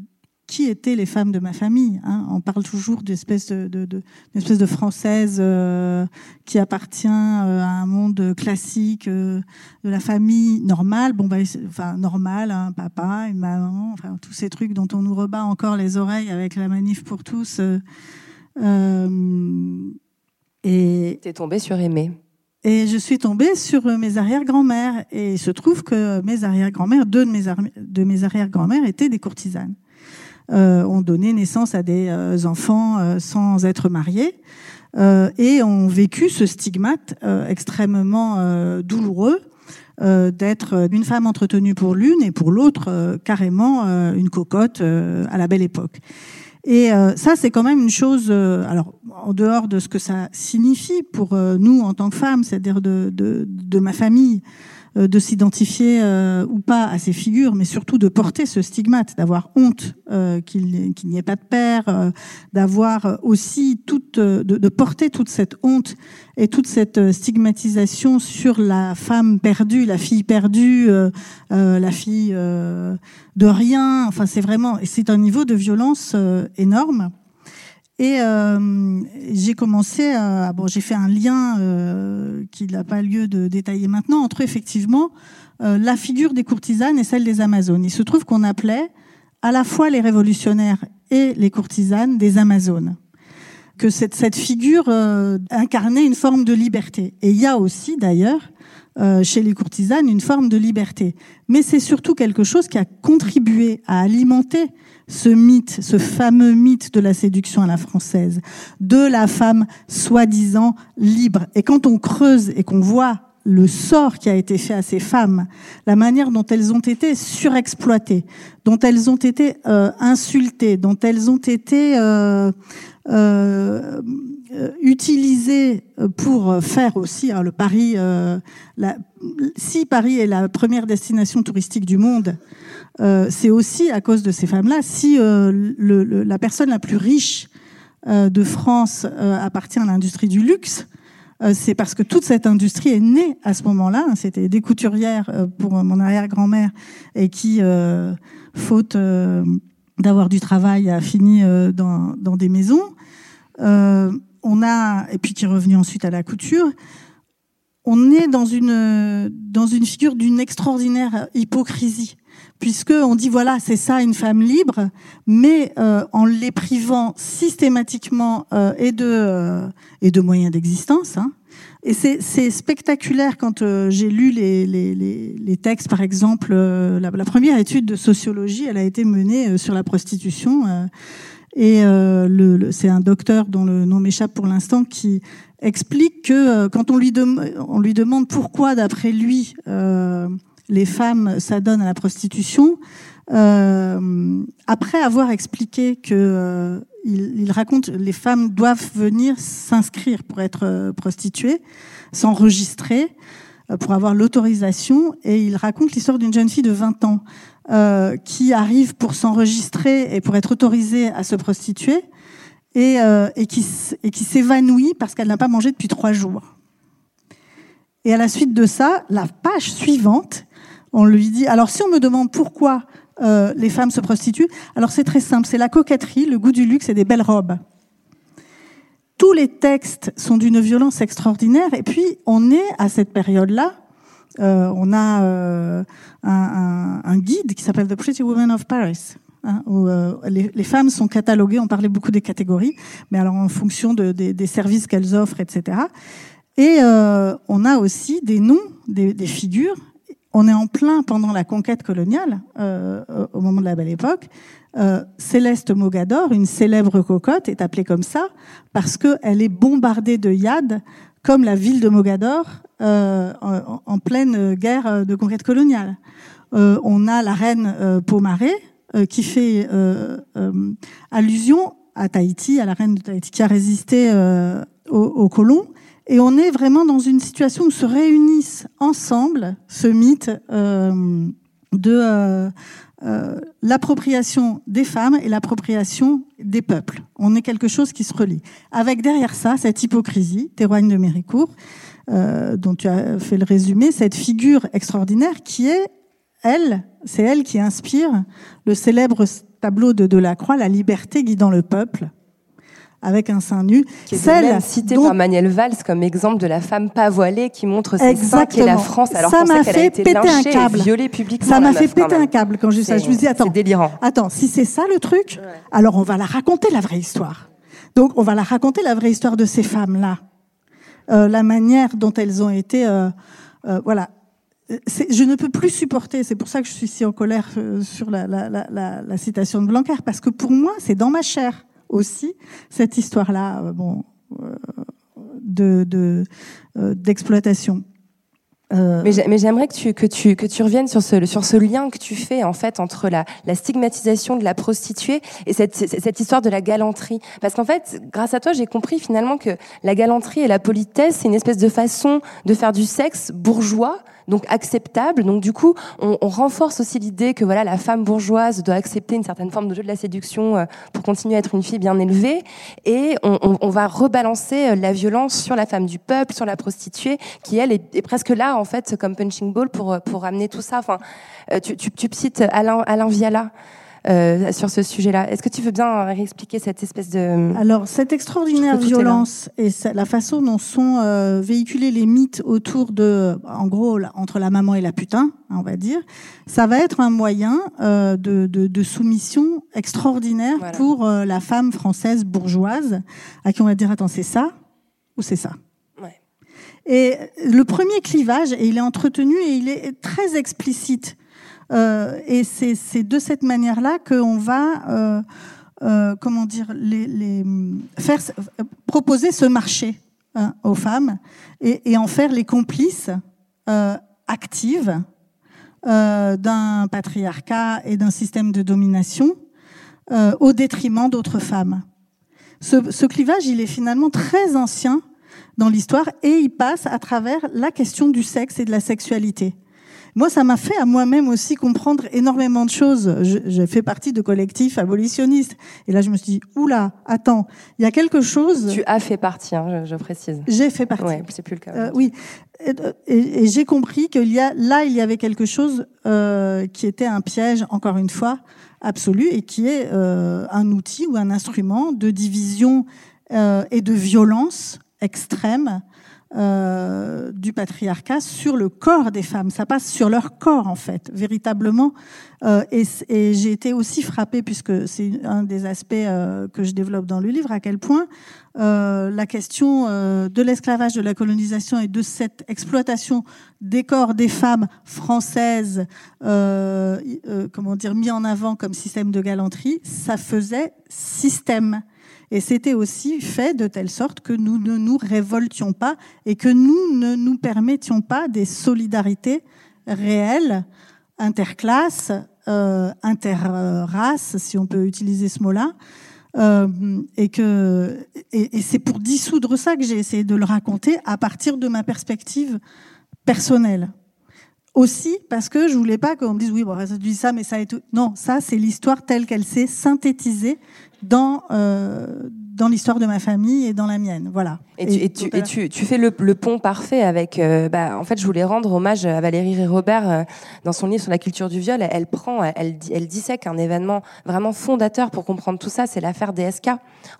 Speaker 8: qui étaient les femmes de ma famille. Hein. On parle toujours d'une espèce de, de, de, espèce de française euh, qui appartient euh, à un monde classique euh, de la famille normale. Bon, bah, enfin normale, un hein, papa, une maman, enfin tous ces trucs dont on nous rebat encore les oreilles avec la manif pour tous.
Speaker 1: et t'es tombée sur Aimé.
Speaker 8: Et je suis tombée sur mes arrière-grand-mères. Et il se trouve que mes arrière-grand-mères, deux de mes, de mes arrière-grand-mères étaient des courtisanes euh, ont donné naissance à des euh, enfants euh, sans être mariés euh, et ont vécu ce stigmate extrêmement douloureux d'être une femme entretenue pour l'une et pour l'autre carrément une cocotte à la belle époque. Et ça, c'est quand même une chose. alors, en dehors de ce que ça signifie pour nous en tant que femmes, c'est-à-dire de, de, de, ma famille, euh, de s'identifier euh, ou pas à ces figures, mais surtout de porter ce stigmate, d'avoir honte euh, qu'il n'y ait pas de père, d'avoir aussi toute, de, de, porter toute cette honte et toute cette stigmatisation sur la femme perdue, la fille perdue, la fille de rien. Enfin, c'est vraiment, c'est un niveau de violence énorme. Et euh, j'ai commencé à bon, j'ai fait un lien euh, qui n'a pas lieu de détailler maintenant entre effectivement euh, la figure des courtisanes et celle des Amazones. Il se trouve qu'on appelait à la fois les révolutionnaires et les courtisanes des Amazones que cette, figure euh, incarnait une forme de liberté. Et il y a aussi d'ailleurs chez les courtisanes une forme de liberté. Mais c'est surtout quelque chose qui a contribué à alimenter ce mythe, ce fameux mythe de la séduction à la française, de la femme soi-disant libre. Et quand on creuse et qu'on voit le sort qui a été fait à ces femmes, la manière dont elles ont été surexploitées, dont elles ont été euh, insultées, dont elles ont été euh, euh, utilisées pour faire aussi hein, le Paris. Si Paris est la première destination touristique du monde, euh, c'est aussi à cause de ces femmes-là. Si euh, le, la personne la plus riche euh, de France appartient à l'industrie du luxe, c'est parce que toute cette industrie est née à ce moment-là. C'était des couturières pour mon arrière-grand-mère et qui, faute d'avoir du travail, a fini dans, dans, des maisons. on a et puis qui est revenu ensuite à la couture on est dans une dans une figure d'une extraordinaire hypocrisie puisque on dit voilà c'est ça une femme libre, mais euh, en les privant systématiquement euh, et de euh, et de moyens d'existence. Hein. Et c'est spectaculaire quand j'ai lu les, les, les, les, textes, par exemple, la, la, première étude de sociologie, elle a été menée sur la prostitution. et le, c'est un docteur dont le nom m'échappe pour l'instant qui explique que quand on lui, on lui demande pourquoi, d'après lui, les femmes s'adonnent à la prostitution, euh, après avoir expliqué que euh, il, raconte les femmes doivent venir s'inscrire pour être euh, prostituées, s'enregistrer pour avoir l'autorisation, et il raconte l'histoire d'une jeune fille de 20 ans qui arrive pour s'enregistrer et pour être autorisée à se prostituer, et qui s'évanouit parce qu'elle n'a pas mangé depuis trois jours. Et à la suite de ça, la page suivante, on lui dit, alors si on me demande pourquoi euh, les femmes se prostituent, alors c'est très simple, c'est la coquetterie, le goût du luxe et des belles robes. Tous les textes sont d'une violence extraordinaire, et puis on est à cette période-là, euh, on a euh, un, un, un, guide qui s'appelle The Pretty Women of Paris, hein, où euh, les, les, femmes sont cataloguées, on parlait beaucoup des catégories, mais alors en fonction de, des, des services qu'elles offrent, etc. Et euh, on a aussi des noms, des, des, figures. On est en plein pendant la conquête coloniale, euh, au moment de la Belle Époque. Euh, Céleste Mogador, une célèbre cocotte, est appelée comme ça parce qu'elle est bombardée de yad, comme la ville de Mogador, euh, en, pleine guerre de conquête coloniale. Euh, on a la reine euh, Pomaré, qui fait allusion à Tahiti, à la reine de Tahiti, qui a résisté aux colons et on est vraiment dans une situation où se réunissent ensemble ce mythe euh, de euh, euh, l'appropriation des femmes et l'appropriation des peuples. On est quelque chose qui se relie. Avec derrière ça, cette hypocrisie, témoigne de Méricourt, dont tu as fait le résumé, cette figure extraordinaire qui est, elle, c'est elle qui inspire le célèbre tableau de Delacroix, La liberté guidant le peuple, avec un sein nu.
Speaker 1: Qui est celle citée dont... par Manuel Valls comme exemple de la femme pas voilée qui montre ses
Speaker 8: Exactement.
Speaker 1: seins qu'est la France alors
Speaker 8: ça m'a
Speaker 1: fait
Speaker 8: a été péter un câble.
Speaker 1: violée publiquement.
Speaker 8: Ça m'a fait péter un câble quand j'ai ça. Je me dis attends,
Speaker 1: délirant.
Speaker 8: Attends, si c'est ça le truc, ouais. alors on va la raconter la vraie histoire. Donc on va la raconter la vraie histoire de ces femmes là, euh, la manière dont elles ont été, euh, euh, voilà. Je ne peux plus supporter, c'est pour ça que je suis si en colère sur la, la, la, la, citation de Blanquer, parce que pour moi, c'est dans ma chair aussi cette histoire-là, euh, bon, euh, de d'exploitation.
Speaker 1: Euh... Mais j'aimerais que tu, que, tu, que tu reviennes sur ce, sur ce lien que tu fais en fait entre la, la stigmatisation de la prostituée et cette, cette histoire de la galanterie. Parce qu'en fait, grâce à toi, j'ai compris finalement que la galanterie et la politesse, c'est une espèce de façon de faire du sexe bourgeois, donc acceptable. Donc du coup, on, on renforce aussi l'idée que voilà, la femme bourgeoise doit accepter une certaine forme de jeu de la séduction euh, pour continuer à être une fille bien élevée, et on, on, on va rebalancer euh, la violence sur la femme du peuple, sur la prostituée, qui elle est, est presque là en fait comme punching ball pour pour amener tout ça. Enfin, euh, tu, tu, tu cites Alain Alain Viala. Euh, sur ce sujet-là. Est-ce que tu veux bien réexpliquer cette espèce de...
Speaker 8: Alors, cette extraordinaire violence et la façon dont sont euh, véhiculés les mythes autour de, en gros, entre la maman et la putain, on va dire, ça va être un moyen euh, de, de, de, soumission extraordinaire voilà. pour euh, la femme française bourgeoise, à qui on va dire, attends, c'est ça ou c'est ça? Et le premier clivage, et il est entretenu et il est très explicite euh, et c'est de cette manière-là qu'on va, euh, euh, comment dire, les, faire proposer ce marché hein, aux femmes et, en faire les complices euh, actives euh, d'un patriarcat et d'un système de domination au détriment d'autres femmes. Ce, ce clivage, il est finalement très ancien dans l'histoire et il passe à travers la question du sexe et de la sexualité. Moi, ça m'a fait à moi-même aussi comprendre énormément de choses. J'ai fait partie de collectifs abolitionnistes. Et là, je me suis dit, oula, attends, il y a quelque chose...
Speaker 1: Tu as fait partie, hein, je, je, précise.
Speaker 8: J'ai fait partie.
Speaker 1: Ouais, c'est plus le cas.
Speaker 8: Euh, oui. Et, et, et j'ai compris qu'il y a, là, il y avait quelque chose euh, qui était un piège, encore une fois, absolu, et qui est euh, un outil ou un instrument de division euh, et de violence extrême euh, du patriarcat sur le corps des femmes. Ça passe sur leur corps, en fait, véritablement. Euh, et, et j'ai été aussi frappée, puisque c'est un des aspects euh, que je développe dans le livre, à quel point euh, la question de l'esclavage, de la colonisation et de cette exploitation des corps des femmes françaises, comment dire, mis en avant comme système de galanterie, ça faisait système. Et c'était aussi fait de telle sorte que nous ne nous révoltions pas et que nous ne nous permettions pas des solidarités réelles, interclasses, euh, interrace, si on peut utiliser ce mot-là. Euh, et que et, et c'est pour dissoudre ça que j'ai essayé de le raconter à partir de ma perspective personnelle. Aussi parce que je voulais pas qu'on me dise oui bon ça dit ça mais ça est tout. Non ça c'est l'histoire telle qu'elle s'est synthétisée dans euh, dans l'histoire de ma famille et dans la mienne. Voilà.
Speaker 1: Et tu, et tu, et tu, tu fais le, le pont parfait avec. euh, bah, en fait, je voulais rendre hommage à Valérie Ré-Robert euh, dans son livre sur la culture du viol. Elle, elle prend, elle, elle dissèque un événement vraiment fondateur pour comprendre tout ça. C'est l'affaire DSK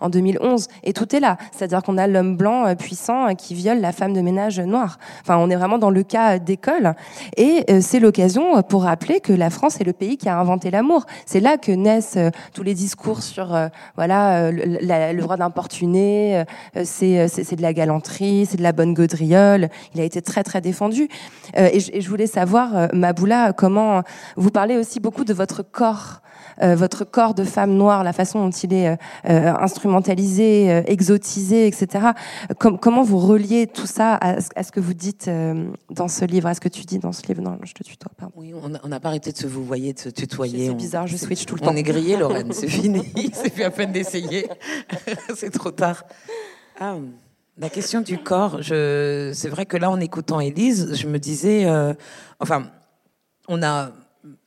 Speaker 1: en 2011. Et tout est là. C'est-à-dire qu'on a l'homme blanc euh, puissant qui viole la femme de ménage noire. Enfin, on est vraiment dans le cas d'école. Et euh, c'est l'occasion pour rappeler que la France est le pays qui a inventé l'amour. C'est là que naissent tous les discours sur voilà le, la- le droit d'importuner. euh, c'est euh, c'est de la galanterie, c'est de la bonne gaudriole. Il a été très très défendu. Euh, et, je, et je voulais savoir, Maboula, comment vous parlez aussi beaucoup de votre corps. Euh, votre corps de femme noire, la façon dont il est euh, euh, instrumentalisé, exotisé, etc. Com- comment vous reliez tout ça à, ce- à ce que vous dites dans ce livre, à ce que tu dis dans ce livre? Non, je te tutoie, pardon.
Speaker 7: Oui, on n'a on pas arrêté de se vous voyez, de se tutoyer.
Speaker 1: C'est
Speaker 7: On-
Speaker 1: bizarre, je switch tout le
Speaker 7: On
Speaker 1: temps.
Speaker 7: est grillé, Lorraine, c'est fini. C'est plus à peine d'essayer. c'est trop tard. Ah, la question du corps, c'est vrai que là, en écoutant Élise, je me disais, euh, enfin, on a,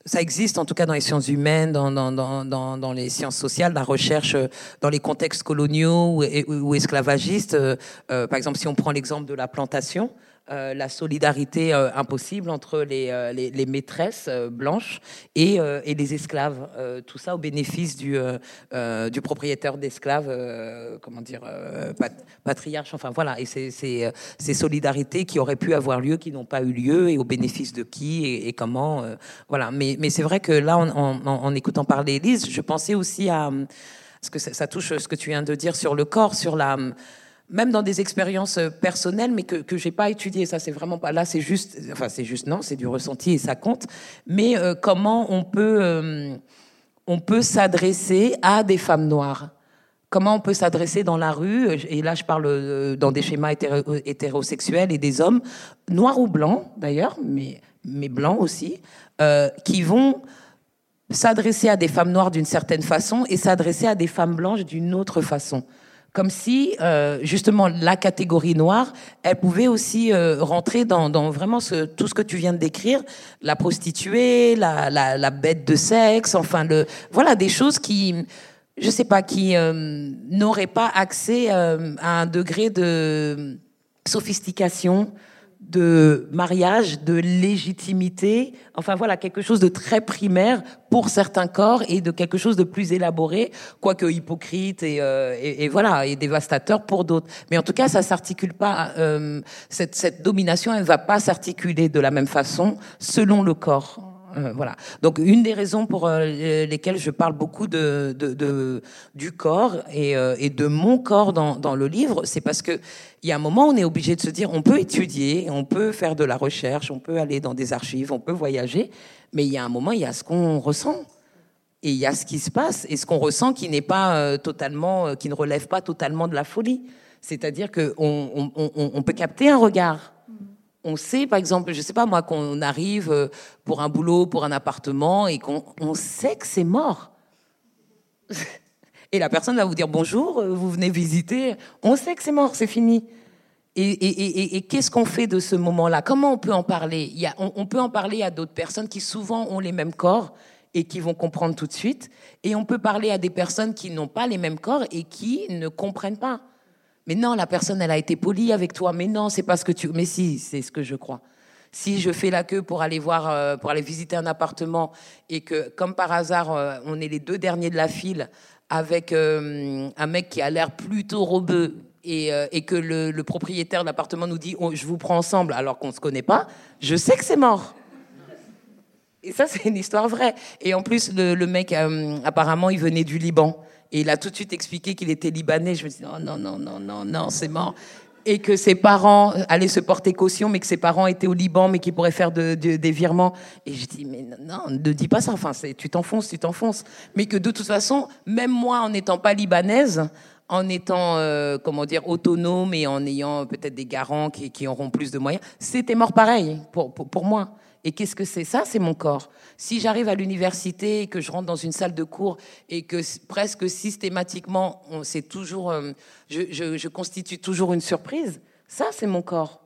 Speaker 7: ça existe en tout cas dans les sciences humaines, dans, dans, dans, dans, les sciences sociales, la recherche euh, dans les contextes coloniaux ou esclavagistes. euh, euh, par exemple, si on prend l'exemple de la plantation, euh, la solidarité euh, impossible entre les, euh, les, les maîtresses euh, blanches et, euh, et les esclaves. Euh, tout ça au bénéfice du, du propriétaire d'esclaves, comment dire, pat- patriarche. Enfin voilà, et c'est ces solidarités qui auraient pu avoir lieu, qui n'ont pas eu lieu, et au bénéfice de qui et, et comment. voilà. Mais, mais c'est vrai que là, en, en, en écoutant parler Élise, je pensais aussi à parce que ça, ça touche ce que tu viens de dire sur le corps, sur la même dans des expériences euh, personnelles, mais que que j'ai pas étudié. Ça, c'est vraiment pas là. C'est juste, enfin, c'est juste non, c'est du ressenti et ça compte. Mais euh, comment on peut euh, on peut s'adresser à des femmes noires? Comment on peut s'adresser dans la rue? Et là, je parle dans des schémas hétéro- hétérosexuels et des hommes noirs ou blancs d'ailleurs, mais mais blancs aussi, qui vont s'adresser à des femmes noires d'une certaine façon et s'adresser à des femmes blanches d'une autre façon. Comme si, euh, justement, la catégorie noire, elle pouvait aussi euh, rentrer dans, vraiment tout ce que tu viens de décrire, la prostituée, la bête de sexe, enfin, le, voilà, des choses qui, je sais pas, qui euh, n'auraient pas accès euh, à un degré de sophistication, de mariage, de légitimité, enfin voilà, quelque chose de très primaire pour certains corps et de quelque chose de plus élaboré, quoique hypocrite et, euh, et, voilà, et dévastateur pour d'autres. Mais en tout cas, ça s'articule pas, euh, cette, cette domination, elle va pas s'articuler de la même façon selon le corps. Euh, voilà. Donc une des raisons pour euh, lesquelles je parle beaucoup de, de, de- du corps et, euh, et de mon corps dans, dans le livre, c'est parce que il y a un moment on est obligé de se dire on peut étudier, on peut faire de la recherche, on peut aller dans des archives, on peut voyager, mais il y a un moment il y a ce qu'on ressent. Et il y a ce qui se passe et ce qu'on ressent qui n'est pas euh, totalement, qui ne relève pas totalement de la folie. C'est-à-dire que on, on, on, on peut capter un regard. On sait, par exemple, je sais pas moi, qu'on arrive euh, pour un boulot, pour un appartement, et qu'on on sait que c'est mort. Et la personne va vous dire bonjour, euh, vous venez visiter. On sait que c'est mort, c'est fini. Et, et, qu'est-ce qu'on fait de ce moment-là? Comment on peut en parler? Il y a, on peut en parler à d'autres personnes qui souvent ont les mêmes corps et qui vont comprendre tout de suite. Et on peut parler à des personnes qui n'ont pas les mêmes corps et qui ne comprennent pas. Mais non, la personne, elle a été polie avec toi. Mais non, c'est pas ce que tu. Mais si, c'est ce que je crois. Si je fais la queue pour aller voir, euh, pour aller visiter un appartement et que, comme par hasard, euh, on est les deux derniers de la file avec euh, un mec qui a l'air plutôt robeux et, et que le, propriétaire de l'appartement nous dit Oh, je vous prends ensemble alors qu'on se connaît pas, je sais que c'est mort. Et ça, c'est une histoire vraie. Et en plus, le, mec, apparemment, il venait du Liban. Et il a tout de suite expliqué qu'il était libanais. Je me dis, non, non, non, non, non, non, c'est mort. Et que ses parents allaient se porter caution, mais que ses parents étaient au Liban, mais qu'ils pourraient faire de- de- des virements. Et je dis, mais non, ne dis pas ça. Enfin, tu t'enfonces, tu t'enfonces. Mais que de toute façon, même moi, en n'étant pas libanaise, en étant, euh, comment dire, autonome et en ayant peut-être des garants qui, auront plus de moyens, c'était mort pareil pour, pour moi. Et qu'est-ce que c'est? Ça C'est mon corps. Si j'arrive à l'université et que je rentre dans une salle de cours et que presque systématiquement, on, toujours, euh, je constitue toujours une surprise, ça c'est mon corps.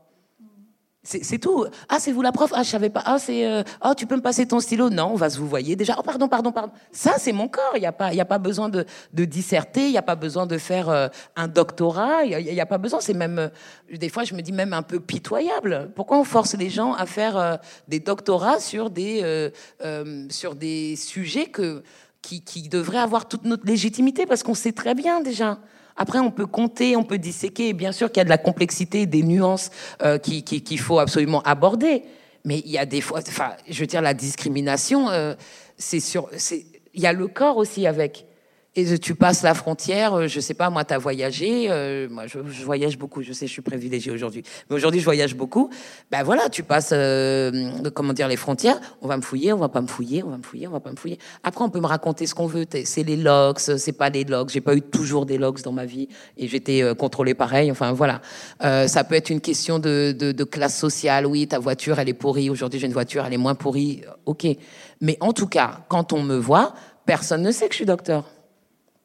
Speaker 7: C'est tout. Ah, c'est vous la prof? Ah, je savais pas. Ah, c'est. euh, oh, tu peux me passer ton stylo? Non, on va se vous voyez déjà. Oh, pardon, pardon, pardon. Ça, c'est mon corps. Il n'y a pas, y a pas besoin de, de disserter. Il n'y a pas besoin de faire euh, un doctorat. Il n'y a, pas besoin. C'est même, euh, des fois, je me dis même un peu pitoyable. Pourquoi on force les gens à faire des doctorats sur des, sur des sujets que, qui, qui devraient avoir toute notre légitimité? Parce qu'on sait très bien déjà. Après, on peut compter, on peut disséquer. Et bien sûr qu'il y a de la complexité, des nuances euh, qui- qui- qu'il faut absolument aborder. Mais il y a des fois, enfin, je veux dire, la discrimination, euh, c'est sur, il y a le corps aussi avec. Et tu passes la frontière, euh, je sais pas, moi, tu as voyagé, euh, moi, je, voyage beaucoup, je sais, je suis privilégiée aujourd'hui. Mais aujourd'hui, je voyage beaucoup. Ben voilà, tu passes, euh, comment dire, les frontières, on va me fouiller, on va pas me fouiller, on va me fouiller, on va pas me fouiller. Après, on peut me raconter ce qu'on veut. C'est les logs, c'est pas les logs. J'ai pas eu toujours des logs dans ma vie et j'étais euh, contrôlée pareil. Enfin, voilà. Euh, ça peut être une question de, de, de classe sociale. Oui, ta voiture, elle est pourrie. Aujourd'hui, j'ai une voiture, elle est moins pourrie. Ok. Mais en tout cas, quand on me voit, personne ne sait que je suis docteur.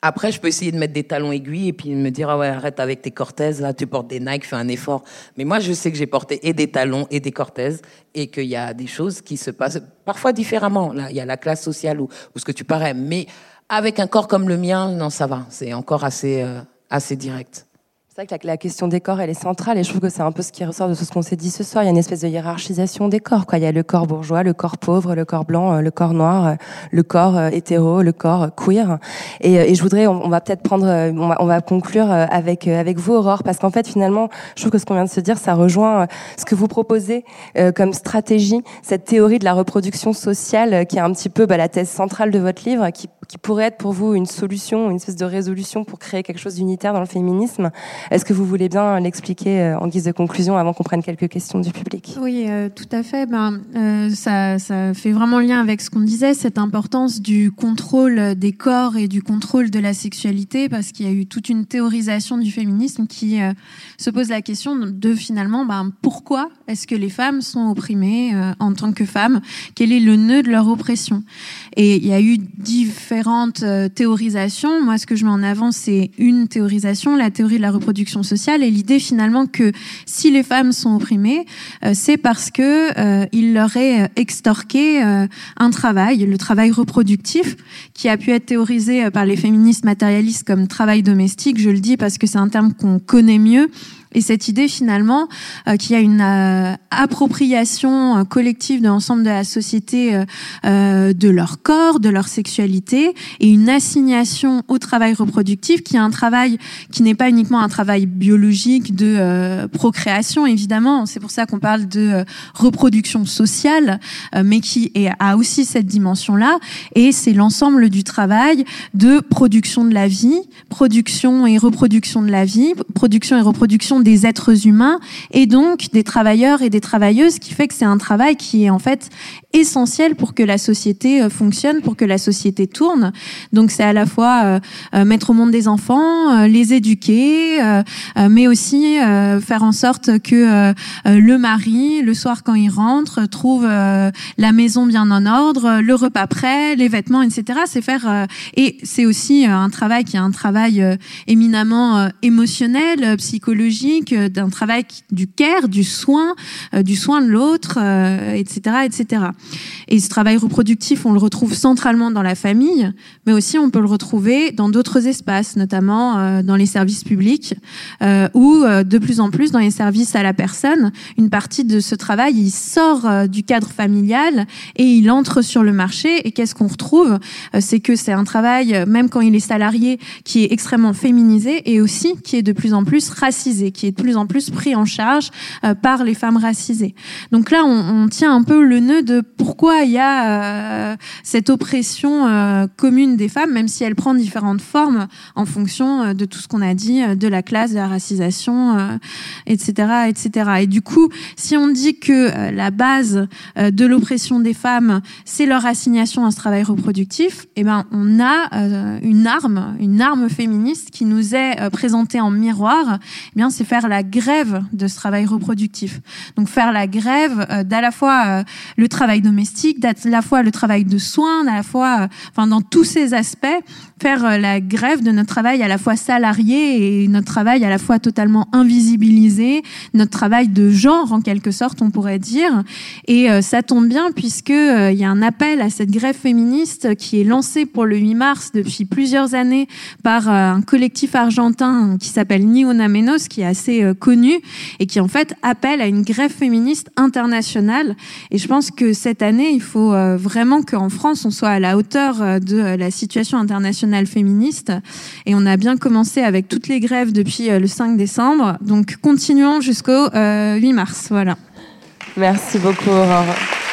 Speaker 7: Après, je peux essayer de mettre des talons aiguilles et puis me dire ah ouais arrête avec tes Cortez là, tu portes des Nike, fais un effort. Mais moi, je sais que j'ai porté et des talons et des Cortez et qu'il y a des choses qui se passent parfois différemment. Là, il y a la classe sociale ou, ou ce que tu parais, mais avec un corps comme le mien, non, ça va. C'est encore assez euh, assez direct.
Speaker 1: C'est vrai que la, question des corps, elle est centrale et je trouve que c'est un peu ce qui ressort de tout ce qu'on s'est dit ce soir. Il y a une espèce de hiérarchisation des corps. Quoi. Il y a le corps bourgeois, le corps pauvre, le corps blanc, euh, le corps noir, euh, le corps euh, hétéro, le corps queer. Et, je voudrais, on, va peut-être prendre, on va, on va conclure avec avec vous, Aurore, parce qu'en fait, finalement, je trouve que ce qu'on vient de se dire, ça rejoint ce que vous proposez comme stratégie, cette théorie de la reproduction sociale, qui est un petit peu bah, la thèse centrale de votre livre, qui, qui pourrait être pour vous une solution, une espèce de résolution pour créer quelque chose d'unitaire dans le féminisme. Est-ce que vous voulez bien l'expliquer euh, en guise de conclusion avant qu'on prenne quelques questions du public?
Speaker 3: Oui, euh, tout à fait. Ben, euh, ça, ça fait vraiment lien avec ce qu'on disait, cette importance du contrôle des corps et du contrôle de la sexualité, parce qu'il y a eu toute une théorisation du féminisme qui se pose la question de finalement, ben, pourquoi est-ce que les femmes sont opprimées en tant que femmes? Quel est le nœud de leur oppression? Et il y a eu différentes euh, théorisations. Moi, ce que je mets en avant, c'est une théorisation, la théorie de la reproduction sociale, et l'idée finalement que si les femmes sont opprimées, euh, c'est parce que euh, il leur est euh, extorqué un travail, le travail reproductif, qui a pu être théorisé par les féministes matérialistes comme travail domestique. Je le dis parce que c'est un terme qu'on connaît mieux. Et cette idée finalement euh, qu'il y a une euh, appropriation euh, collective de l'ensemble de la société euh, de leur corps, de leur sexualité, et une assignation au travail reproductif qui est un travail qui n'est pas uniquement un travail biologique de procréation évidemment. C'est pour ça qu'on parle de reproduction sociale, mais qui a aussi cette dimension-là. Et c'est l'ensemble du travail de production de la vie, production et reproduction de la vie, production et reproduction des êtres humains et donc des travailleurs et des travailleuses, qui fait que c'est un travail qui est en fait essentiel pour que la société euh, fonctionne, pour que la société tourne. Donc c'est à la fois euh, euh, mettre au monde des enfants, les éduquer, mais aussi faire en sorte que le mari, le soir quand il rentre, trouve la maison bien en ordre, le repas prêt, les vêtements, etc. C'est faire et c'est aussi un travail qui est un travail éminemment émotionnel, psychologique, d'un travail du care, du soin, du soin de l'autre, etc., etc. Et ce travail reproductif, on le retrouve centralement dans la famille, mais aussi on peut le retrouver dans d'autres espaces, notamment euh, dans les services publics euh, ou euh, de plus en plus dans les services à la personne. Une partie de ce travail, il sort du cadre familial et il entre sur le marché. Et qu'est-ce qu'on retrouve? C'est que c'est un travail, même quand il est salarié, qui est extrêmement féminisé et aussi qui est de plus en plus racisé, qui est de plus en plus pris en charge par les femmes racisées. Donc là, on, tient un peu le nœud de pourquoi il y a cette oppression commune des femmes, même si elle prend différentes formes en fonction de tout ce qu'on a dit, de la classe, de la racisation, etc., etc. Et du coup, si on dit que la base de l'oppression des femmes, c'est leur assignation à ce travail reproductif, eh ben, on a euh, une arme, une arme féministe qui nous est euh, présentée en miroir. Eh bien, c'est faire la grève de ce travail reproductif. Donc, faire la grève euh, d'à la fois le travail domestique, d'à la fois le travail de soins, à la fois, enfin, dans tous ces aspects, faire la grève de notre travail à la fois salarié et notre travail à la fois totalement invisibilisé, notre travail de genre en quelque sorte, on pourrait dire. Et ça tombe bien puisque il y a un appel à cette grève féministe qui est lancée pour le 8 mars depuis plusieurs années par euh, un collectif argentin qui s'appelle Ni qui est assez euh, connu et qui en fait appelle à une grève féministe internationale. Et je pense que cette année, il faut euh, vraiment qu'en France, on soit à la hauteur de la situation internationale féministe. Et on a bien commencé avec toutes les grèves depuis le 5 décembre. Donc continuons jusqu'au 8 mars. Voilà.
Speaker 1: Merci beaucoup, Aurore.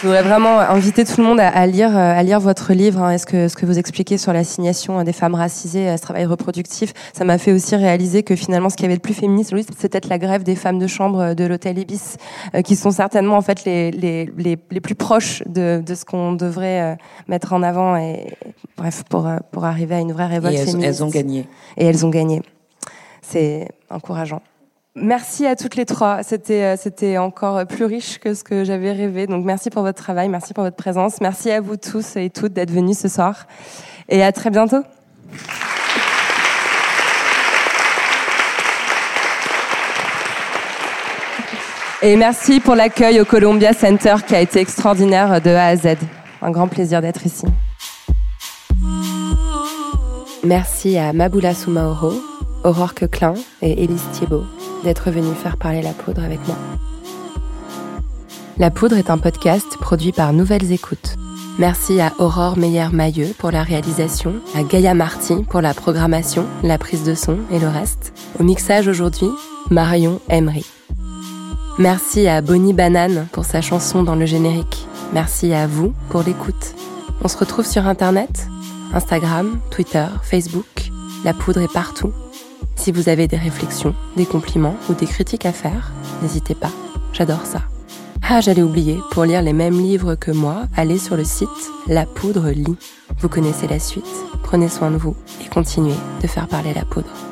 Speaker 1: Je voudrais vraiment inviter tout le monde à, lire, euh, à lire votre livre. Hein. Est-ce que ce que vous expliquez sur l'assignation des femmes racisées à ce travail reproductif, ça m'a fait aussi réaliser que finalement, ce qui avait de plus féministe, c'est peut-être la grève des femmes de chambre de l'hôtel Ibis, euh, qui sont certainement en fait les, les, les, les plus proches de, de ce qu'on devrait euh, mettre en avant. Et bref, pour pour arriver à une vraie révolte
Speaker 7: et elles,
Speaker 1: féministe.
Speaker 7: elles ont gagné.
Speaker 1: Et elles ont gagné. C'est encourageant. Merci à toutes les trois. C'était euh, c'était encore plus riche que ce que j'avais rêvé. Donc merci pour votre travail, merci pour votre présence, merci à vous tous et toutes d'être venus ce soir. Et à très bientôt. Et merci pour l'accueil au Columbia Center qui a été extraordinaire de A à Z. Un grand plaisir d'être ici. Merci à Maboula Soumaoro, Aurore Queclin et Élise Thiebaud d'être venue faire parler la poudre avec moi. La poudre est un podcast produit par Nouvelles Écoutes. Merci à Aurore Meyer-Mailleux pour la réalisation, à Gaïa Marty pour la programmation, la prise de son et le reste. Au mixage aujourd'hui, Marion Emery. Merci à Bonnie Banane pour sa chanson dans le générique. Merci à vous pour l'écoute. On se retrouve sur Internet, Instagram, Twitter, Facebook. La poudre est partout. Si vous avez des réflexions, des compliments ou des critiques à faire, n'hésitez pas, j'adore ça. Ah, j'allais oublier, pour lire les mêmes livres que moi, allez sur le site La Poudre Lit. Vous connaissez la suite, prenez soin de vous et continuez de faire parler la poudre.